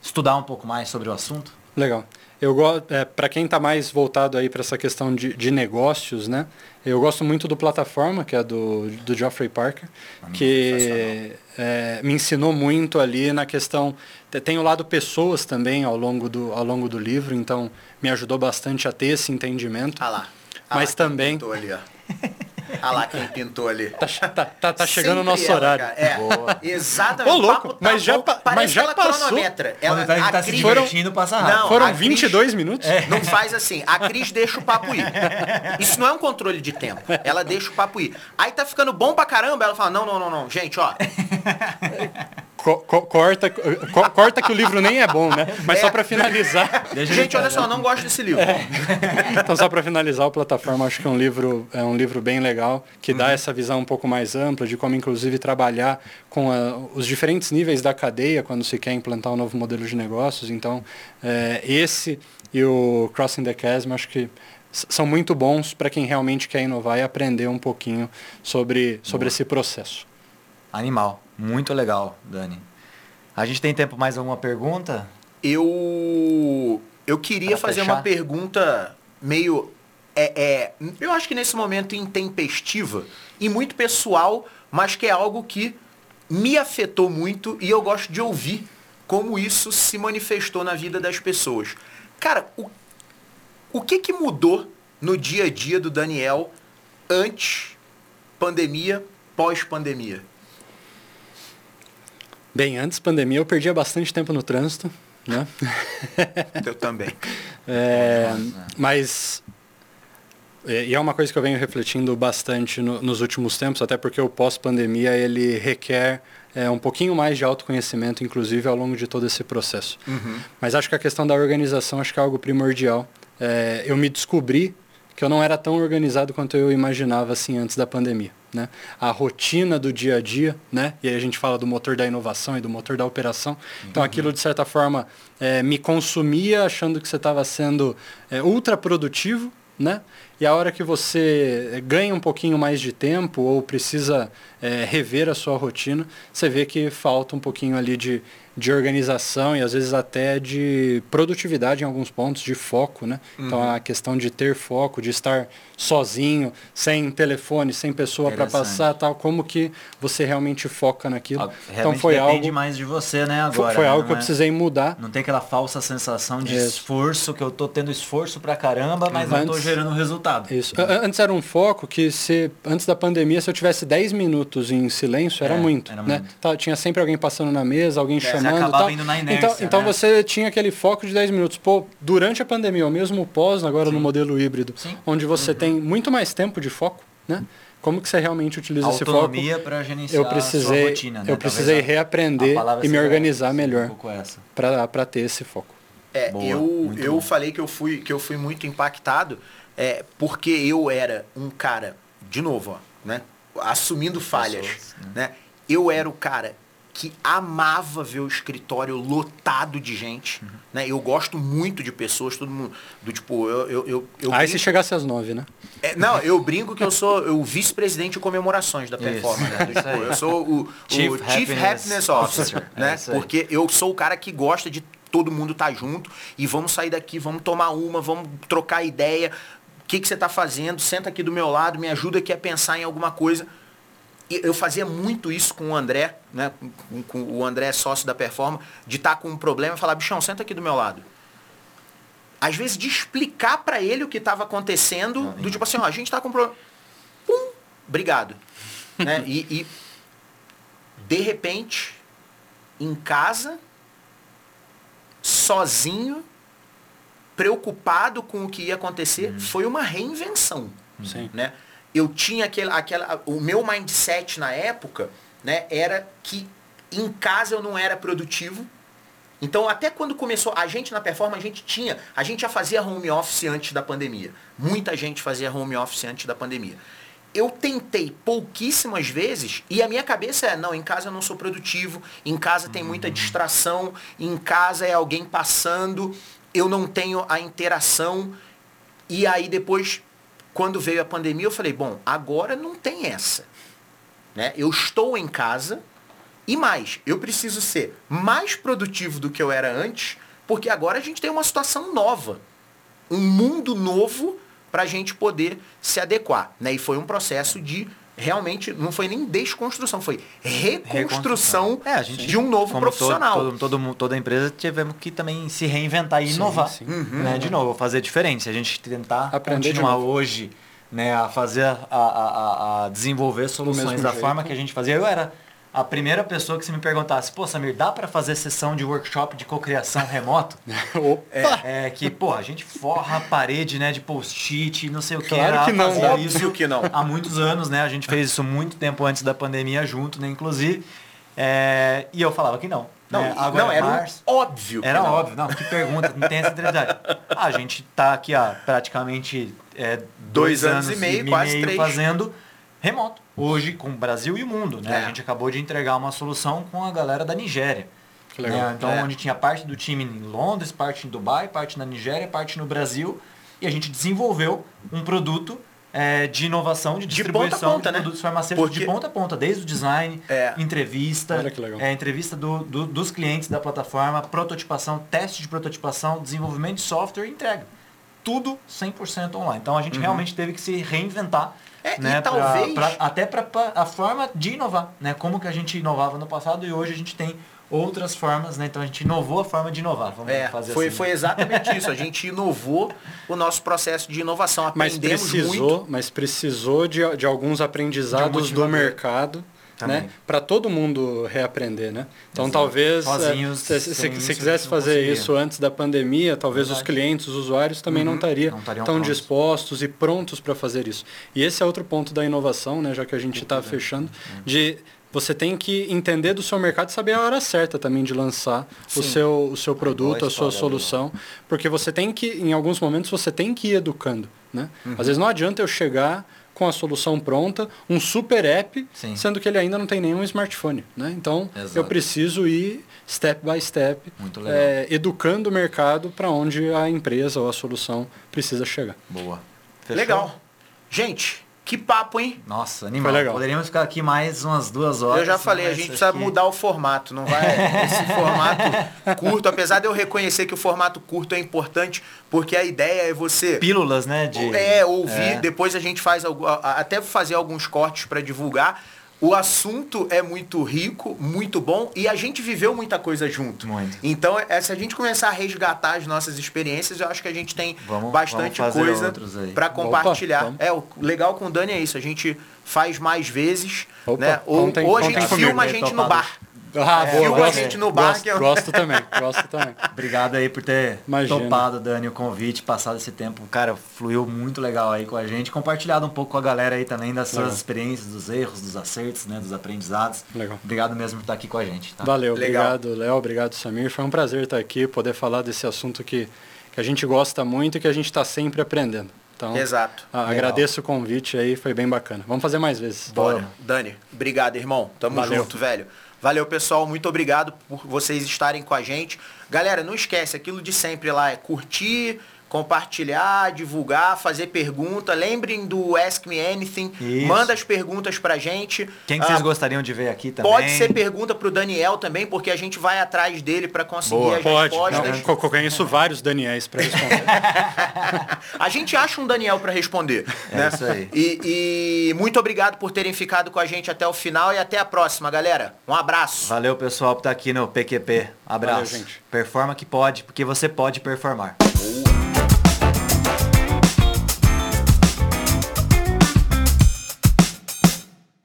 estudar um pouco mais sobre o assunto? Legal. Eu gosto, é, para quem está mais voltado aí para essa questão de, de negócios, né? Eu gosto muito do plataforma, que é do, do Geoffrey Parker, que é, me ensinou muito ali na questão. te- Tem o lado pessoas também ao longo do, ao longo do livro, então me ajudou bastante a ter esse entendimento. Ah lá. Ah Mas lá também- ali. Ah lá quem pintou ali. Tá, tá, tá, tá chegando o nosso ela, horário. cara. É, Boa. exatamente. Ô, O louco, papo tá mas já pa- mas já passou. cronometra. Ela, tá, a tá se Cris- divertindo, passa rápido. Não, Foram a Cris- 22 minutos? Não faz assim. A Cris deixa o papo ir. Isso não é um controle de tempo. Ela deixa o papo ir. Aí tá ficando bom pra caramba, ela fala, não, não, não, não. Gente, ó. Co- co- corta, co- corta que o livro nem é bom, né? Mas É. só para finalizar. Gente, olha só, não gosto desse livro. Então, só para finalizar, o plataforma acho que é um livro, é um livro bem legal, que dá essa visão um pouco mais ampla de como, inclusive, trabalhar com a- os diferentes níveis da cadeia quando se quer implantar um novo modelo de negócios. Então, é, esse e o Crossing the Chasm, acho que são muito bons para quem realmente quer inovar e aprender um pouquinho sobre, sobre esse processo. Animal. Muito legal, Dani. A gente tem tempo mais alguma pergunta? Eu eu queria fazer fechar? uma pergunta meio é, é, eu acho que nesse momento intempestiva e muito pessoal, mas que é algo que me afetou muito e eu gosto de ouvir como isso se manifestou na vida das pessoas. Cara, o, o que que mudou no dia a dia do Daniel antes pandemia, pós-pandemia? Bem, antes da pandemia eu perdia bastante tempo no trânsito, né? Eu também. É, mas é, e é uma coisa que eu venho refletindo bastante no- nos últimos tempos, até porque o pós-pandemia ele requer é, um pouquinho mais de autoconhecimento, inclusive ao longo de todo esse processo. Mas acho que a questão da organização acho que é algo primordial. É, eu me descobri que eu não era tão organizado quanto eu imaginava assim antes da pandemia. Né? A rotina do dia a dia, né? e aí a gente fala do motor da inovação e do motor da operação. Então aquilo, de certa forma, é, me consumia achando que você estava sendo é, ultra produtivo, né? E a hora que você eh, ganha um pouquinho mais de tempo ou precisa eh, rever a sua rotina, você vê que falta um pouquinho ali de, de organização e às vezes até de produtividade em alguns pontos, de foco, né? Então a questão de ter foco, de estar sozinho, sem telefone, sem pessoa para passar, tal, como que você realmente foca naquilo. Então Realmente foi depende algo, mais de você, né, agora. foi né? algo Não que eu é- precisei mudar. Não tem aquela falsa sensação de Isso. esforço, que eu tô tendo esforço pra caramba, mas não tô Antes- gerando resultado. Isso. A- Antes era um foco que se antes da pandemia, se eu tivesse 10 minutos em silêncio, era É, muito. era né? muito. Tá, tinha sempre alguém passando na mesa, alguém você chamando. acabava tal. indo na inércia, então então né? você tinha aquele foco de 10 minutos. Pô, durante a pandemia, ou mesmo pós, agora no modelo híbrido, Sim. Uhum. onde você tem muito mais tempo de foco. né? Como que você realmente utiliza esse foco? Autonomia para gerenciar Eu precisei, a sua rotina, né? eu precisei Talvez reaprender e me organizar essa, melhor Um para ter esse foco. É, Boa, eu, eu bom. falei que eu fui que eu fui muito impactado é, porque eu era um cara, de novo, ó, né? Assumindo falhas, Pessoas, né? Eu era o cara que amava ver o escritório lotado de gente, Uhum. né? Eu gosto muito de pessoas, todo mundo, do tipo, eu eu, eu, eu Aí se brinco- chegasse às nove, né? é, não, eu brinco que eu sou o vice-presidente de comemorações da Isso, performance. né? Do tipo, eu sou o, o Chief Chief, Happiness Happiness, Officer, Officer, é né? aí. Porque eu sou o cara que gosta de todo mundo estar junto e vamos sair daqui, vamos tomar uma, vamos trocar ideia. O que, que você está fazendo? Senta aqui do meu lado, me ajuda aqui a pensar em alguma coisa. E eu fazia muito isso com o André, né? Com, com o André sócio da Performa, de estar com um problema e falar, bichão, senta aqui do meu lado às vezes de explicar para ele o que estava acontecendo, do tipo assim, ó, a gente tá com um problema. Pum, obrigado. né? E, e, de repente, em casa, sozinho, preocupado com o que ia acontecer, foi uma reinvenção. Sim. Né? Eu tinha aquele, aquela. O meu mindset na época né, era que em casa eu não era produtivo. Então, até quando começou, a gente na performance, a gente tinha, a gente já fazia home office antes da pandemia. Muita gente fazia home office antes da pandemia. Eu tentei pouquíssimas vezes e a minha cabeça é, não, em casa eu não sou produtivo, em casa tem muita distração, em casa é alguém passando, eu não tenho a interação. E aí depois, quando veio a pandemia, eu falei, bom, agora não tem essa. Né? Eu estou em casa, e mais, eu preciso ser mais produtivo do que eu era antes, porque agora a gente tem uma situação nova. Um mundo novo para a gente poder se adequar. Né? E foi um processo de realmente, não foi nem desconstrução, foi reconstrução, É, a gente, de um novo como profissional. Todo, todo, todo toda empresa tivemos que também se reinventar e Sim, inovar. sim. Né? De novo, fazer diferente. Se a gente tentar Aprender de continuar hoje né, a fazer, a, a, a- desenvolver soluções da jeito. forma que a gente fazia, eu era a primeira pessoa que se me perguntasse, pô, Samir, dá para fazer sessão de workshop de cocriação remoto? Opa! É que, pô, a gente forra a parede, né, de post-it, não sei o que. Claro era que não, óbvio isso que não. Há muitos anos, né? A gente fez isso muito tempo antes da pandemia junto, né, inclusive. É, e eu falava que não. Não, né? e- Agora, não era um março- óbvio. que era não. óbvio, não, que pergunta, não tem essa realidade. Ah, a gente tá aqui há praticamente é, dois, anos e meio, quase três. fazendo remoto. Hoje com o Brasil e o mundo, né? É. A gente acabou de entregar uma solução com a galera da Nigéria. Né? Então, É. onde tinha parte do time em Londres, parte em Dubai, parte na Nigéria, parte no Brasil. E a gente desenvolveu um produto é, de inovação, de De distribuição ponta a ponta, de né? produtos farmacêuticos Porque- de ponta a ponta, desde o design, É. entrevista, é, entrevista do- do- dos clientes da plataforma, prototipação, teste de prototipação, desenvolvimento de software e entrega. Tudo 100% online. Então a gente realmente teve que se reinventar. É, e né, pra- talvez- pra- até para a forma de inovar, né? Como que a gente inovava no passado e hoje a gente tem outras formas, né? Então a gente inovou a forma de inovar. Vamos É, fazer foi, assim. foi exatamente isso. A gente inovou o nosso processo de inovação. Mas Aprendemos precisou, muito. mas precisou de, de alguns aprendizados do motivador. mercado, Né? Para todo mundo reaprender, né? Então Exato. talvez Sozinhos, é, se, se, se isso, quisesse fazer isso antes da pandemia, talvez os Verdade. clientes, os usuários também não Uhum. estariam Não estariam tão prontos. dispostos e prontos para fazer isso. E esse é outro ponto da inovação, né? Já que a gente está fechando, de você tem que entender do seu mercado e saber a hora certa também de lançar o seu, o seu produto, a sua solução, porque você tem que, em alguns momentos, você tem que ir educando, né? Uhum. Às vezes não adianta eu chegar com a solução pronta, um super app, Sim. sendo que ele ainda não tem nenhum smartphone, né? Então, Exato. eu preciso ir step by step, Muito legal. é, educando o mercado para onde a empresa ou a solução precisa chegar. Boa. Fechou? Legal. Gente, que papo, hein? Nossa, animal. Foi legal. Poderíamos ficar aqui mais umas duas horas. Eu já falei, a gente precisa que- mudar o formato, não vai esse formato curto, apesar de eu reconhecer que o formato curto é importante, porque a ideia é você Pílulas, né? De... é ouvir, É. depois a gente faz até fazer alguns cortes para divulgar. O assunto é muito rico, muito bom e a gente viveu muita coisa junto. Muito. Então, é, se a gente começar a resgatar as nossas experiências, eu acho que a gente tem Vamos- bastante vamos coisa para Opa, compartilhar. vamos. é, o legal com o Dani é isso, a gente faz mais vezes, Opa, né? Ou, contem- ou a gente comigo. filma a gente no topado- bar. Ah, É, boa, viu com a gosto, gente no bar, gosto, que eu- gosto também, gosto também. Obrigado aí por ter Imagina. topado, Dani, o convite, passado esse tempo. Cara, fluiu muito legal aí com a gente. Compartilhado um pouco com a galera aí também das suas Legal. experiências, dos erros, dos acertos, né? Dos aprendizados. Legal. Obrigado mesmo por estar aqui com a gente. Tá? Valeu, Legal. obrigado Léo, obrigado Samir. Foi um prazer estar aqui, poder falar desse assunto que, que a gente gosta muito e que a gente está sempre aprendendo. Então, Exato. ah, agradeço o convite aí, foi bem bacana. Vamos fazer mais vezes. Bora. Dani, obrigado, irmão. Tamo Valeu. junto, velho. Valeu, pessoal. Muito obrigado por vocês estarem com a gente. Galera, não esquece, aquilo de sempre lá é curtir, compartilhar, divulgar, fazer pergunta. Lembrem do Ask Me Anything. Isso. Manda as perguntas pra gente. Quem que vocês Ah, gostariam de ver aqui também? Pode ser pergunta pro Daniel também, porque a gente vai atrás dele pra conseguir Boa. as Pode, respostas. não, co- conheço vários Daniels para responder. A gente acha um Daniel pra responder. É né? isso aí. E, e muito obrigado por terem ficado com a gente até o final e até a próxima, galera. Um abraço. Valeu, pessoal, por estar aqui no PQP. Abraço. Valeu, gente. Performa que pode, porque você pode performar. Boa.